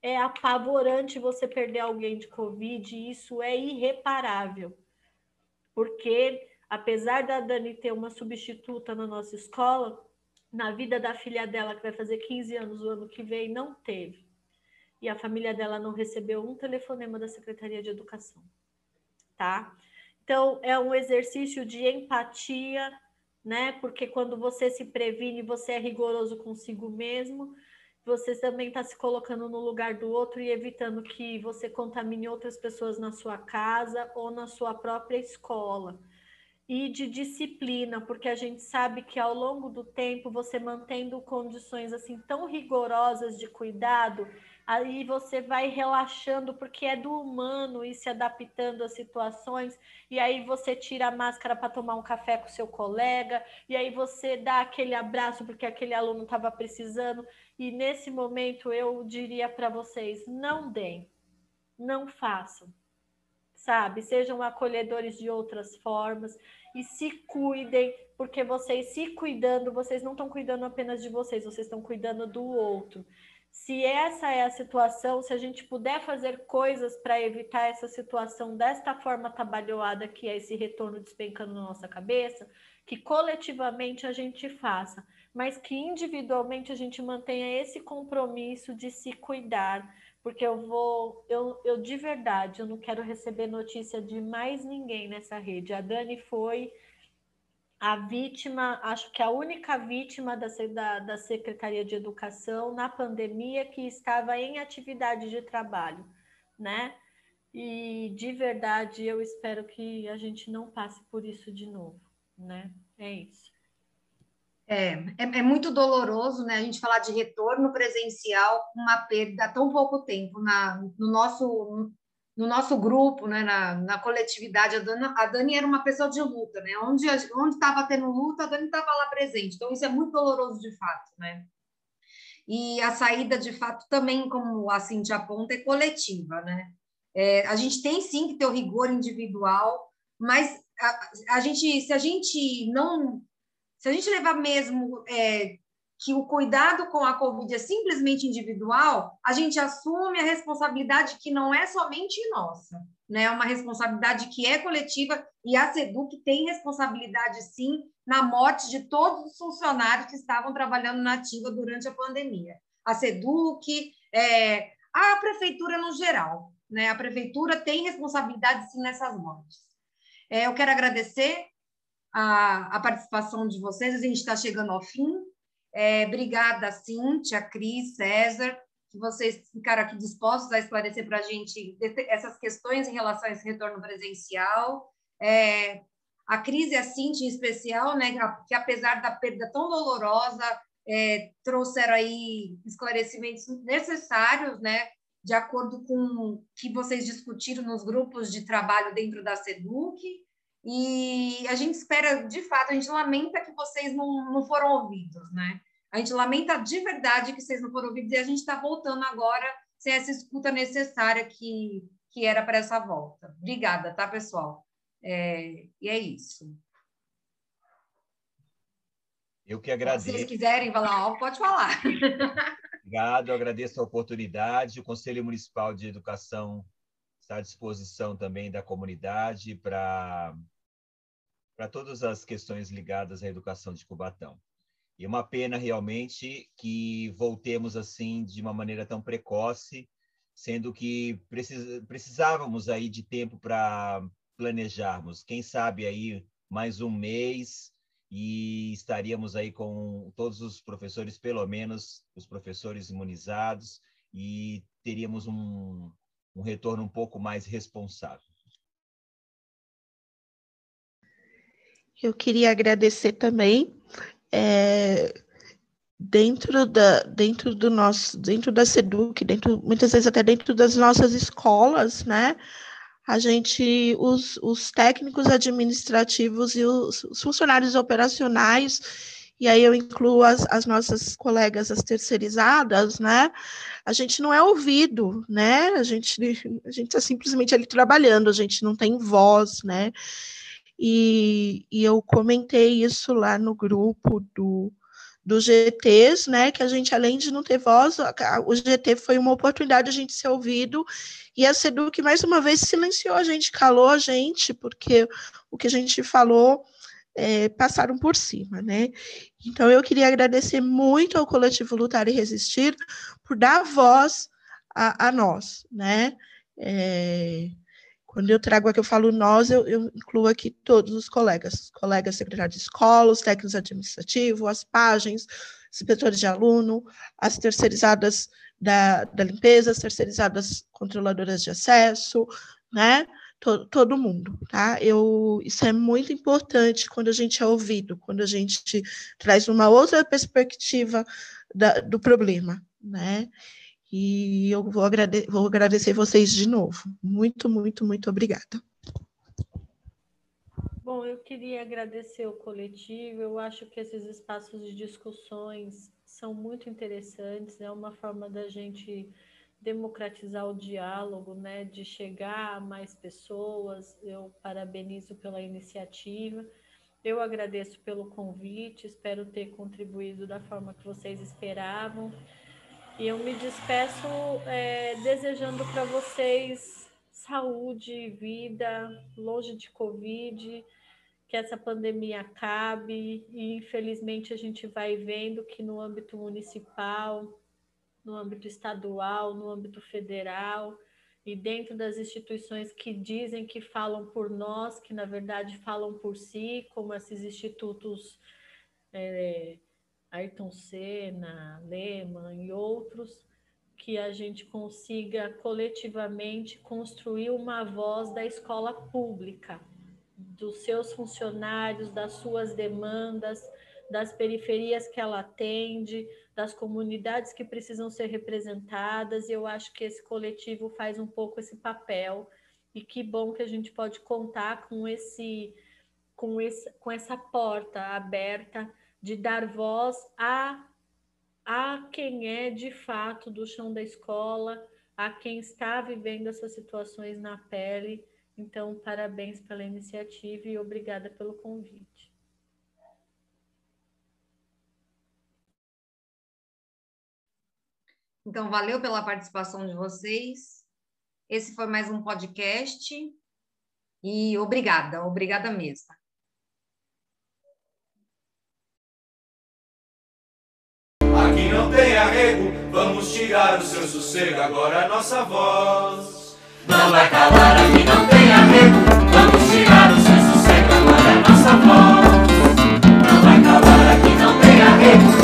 É apavorante você perder alguém de Covid, e isso é irreparável. Porque, apesar da Dani ter uma substituta na nossa escola, na vida da filha dela, que vai fazer 15 anos o ano que vem, não teve e a família dela não recebeu um telefonema da Secretaria de Educação, tá? Então, é um exercício de empatia, né? Porque quando você se previne, você é rigoroso consigo mesmo, você também está se colocando no lugar do outro e evitando que você contamine outras pessoas na sua casa ou na sua própria escola. E de disciplina, porque a gente sabe que ao longo do tempo, você mantendo condições assim tão rigorosas de cuidado, aí você vai relaxando, porque é do humano e se adaptando às situações, e aí você tira a máscara para tomar um café com seu colega, e aí você dá aquele abraço porque aquele aluno estava precisando, e nesse momento eu diria para vocês: não deem, não façam, sabe? Sejam acolhedores de outras formas. E se cuidem, porque vocês se cuidando, vocês não estão cuidando apenas de vocês, vocês estão cuidando do outro. Se essa é a situação, se a gente puder fazer coisas para evitar essa situação desta forma trabalhada, que é esse retorno despencando na nossa cabeça, que coletivamente a gente faça, mas que individualmente a gente mantenha esse compromisso de se cuidar, porque eu vou, eu, eu de verdade, eu não quero receber notícia de mais ninguém nessa rede. A Dani foi a vítima, acho que a única vítima da, da, da Secretaria de Educação na pandemia que estava em atividade de trabalho, né? E de verdade eu espero que a gente não passe por isso de novo, né? É isso. É, é, é, muito doloroso, né? A gente falar de retorno presencial uma perda tão pouco tempo na, no nosso no nosso grupo, né, na, na coletividade, a Dani, a Dani era uma pessoa de luta, né? Onde estava tendo luta, a Dani estava lá presente. Então isso é muito doloroso de fato, né? E a saída de fato também, como a Cintia aponta, é coletiva, né? É, a gente tem sim que ter o rigor individual, mas a, a gente, se a gente não, se a gente levar mesmo é, que o cuidado com a Covid é simplesmente individual, a gente assume a responsabilidade que não é somente nossa, né? É uma responsabilidade que é coletiva e a SEDUC tem responsabilidade, sim, na morte de todos os funcionários que estavam trabalhando na ativa durante a pandemia. A SEDUC, é, a prefeitura no geral, né? A prefeitura tem responsabilidade, sim, nessas mortes. É, eu quero agradecer a, a participação de vocês, a gente está chegando ao fim, é, obrigada, Cíntia, Cris, César, que vocês ficaram aqui dispostos a esclarecer para a gente essas questões em relação a esse retorno presencial. É, a Cris e a Cíntia, em especial, né, que apesar da perda tão dolorosa, é, trouxeram aí esclarecimentos necessários, né, de acordo com o que vocês discutiram nos grupos de trabalho dentro da SEDUC, e a gente espera, de fato, a gente lamenta que vocês não, não foram ouvidos, né? A gente lamenta de verdade que vocês não foram ouvidos e a gente está voltando agora sem essa escuta necessária que, que era para essa volta. Obrigada, tá, pessoal? É, e é isso. Eu que agradeço. Se vocês quiserem falar algo, pode falar. Obrigado, eu agradeço a oportunidade. O Conselho Municipal de Educação está à disposição também da comunidade para para todas as questões ligadas à educação de Cubatão. E uma pena realmente que voltemos assim de uma maneira tão precoce, sendo que precis, precisávamos aí de tempo para planejarmos. Quem sabe aí mais um mês e estaríamos aí com todos os professores, pelo menos os professores imunizados, e teríamos um, um retorno um pouco mais responsável. Eu queria agradecer também é, dentro da dentro do nosso dentro da Seduc, dentro muitas vezes até dentro das nossas escolas, né? A gente os, os técnicos administrativos e os, os funcionários operacionais e aí eu incluo as, as nossas colegas, as terceirizadas, né? A gente não é ouvido, né? A gente a gente está simplesmente ali trabalhando, a gente não tem voz, né? E, e eu comentei isso lá no grupo do, do GTs, né, que a gente, além de não ter voz, o GT foi uma oportunidade de a gente ser ouvido, e a SEDUC, mais uma vez, silenciou a gente, calou a gente, porque o que a gente falou é, passaram por cima, né? Então, eu queria agradecer muito ao Coletivo Lutar e Resistir por dar voz a, a nós, né? É, quando eu trago aqui, eu falo nós, eu, eu incluo aqui todos os colegas, os colegas secretários de escola, os técnicos administrativos, as páginas, inspetores de aluno, as terceirizadas da, da limpeza, as terceirizadas controladoras de acesso, né? Todo, todo mundo, tá? Eu, isso é muito importante quando a gente é ouvido, quando a gente traz uma outra perspectiva da, do problema, né? E eu vou, agrade vou agradecer vocês de novo. Muito, muito, muito obrigada. Bom, eu queria agradecer o coletivo. Eu acho que esses espaços de discussões são muito interessantes. É uma forma da gente democratizar o diálogo, né, de chegar a mais pessoas. Eu parabenizo pela iniciativa. Eu agradeço pelo convite, espero ter contribuído da forma que vocês esperavam. E eu me despeço é, desejando para vocês saúde, vida, longe de Covid, que essa pandemia acabe. E infelizmente a gente vai vendo que no âmbito municipal, no âmbito estadual, no âmbito federal, e dentro das instituições que dizem que falam por nós, que na verdade falam por si, como esses institutos é, Ayrton Senna, Lehman e outros, que a gente consiga coletivamente construir uma voz da escola pública, dos seus funcionários, das suas demandas, das periferias que ela atende, das comunidades que precisam ser representadas, e eu acho que esse coletivo faz um pouco esse papel, e que bom que a gente pode contar com esse com, esse, com essa porta aberta de dar voz a, a quem é de fato do chão da escola, a quem está vivendo essas situações na pele. Então, parabéns pela iniciativa e obrigada pelo convite. Então, valeu pela participação de vocês. Esse foi mais um podcast. E obrigada, obrigada mesmo. que não tem arrego, vamos tirar o seu sossego, agora a nossa voz. Não vai calar a que não tem arrego, vamos tirar o seu sossego, agora a nossa voz. Não vai calar a que não tem arrego.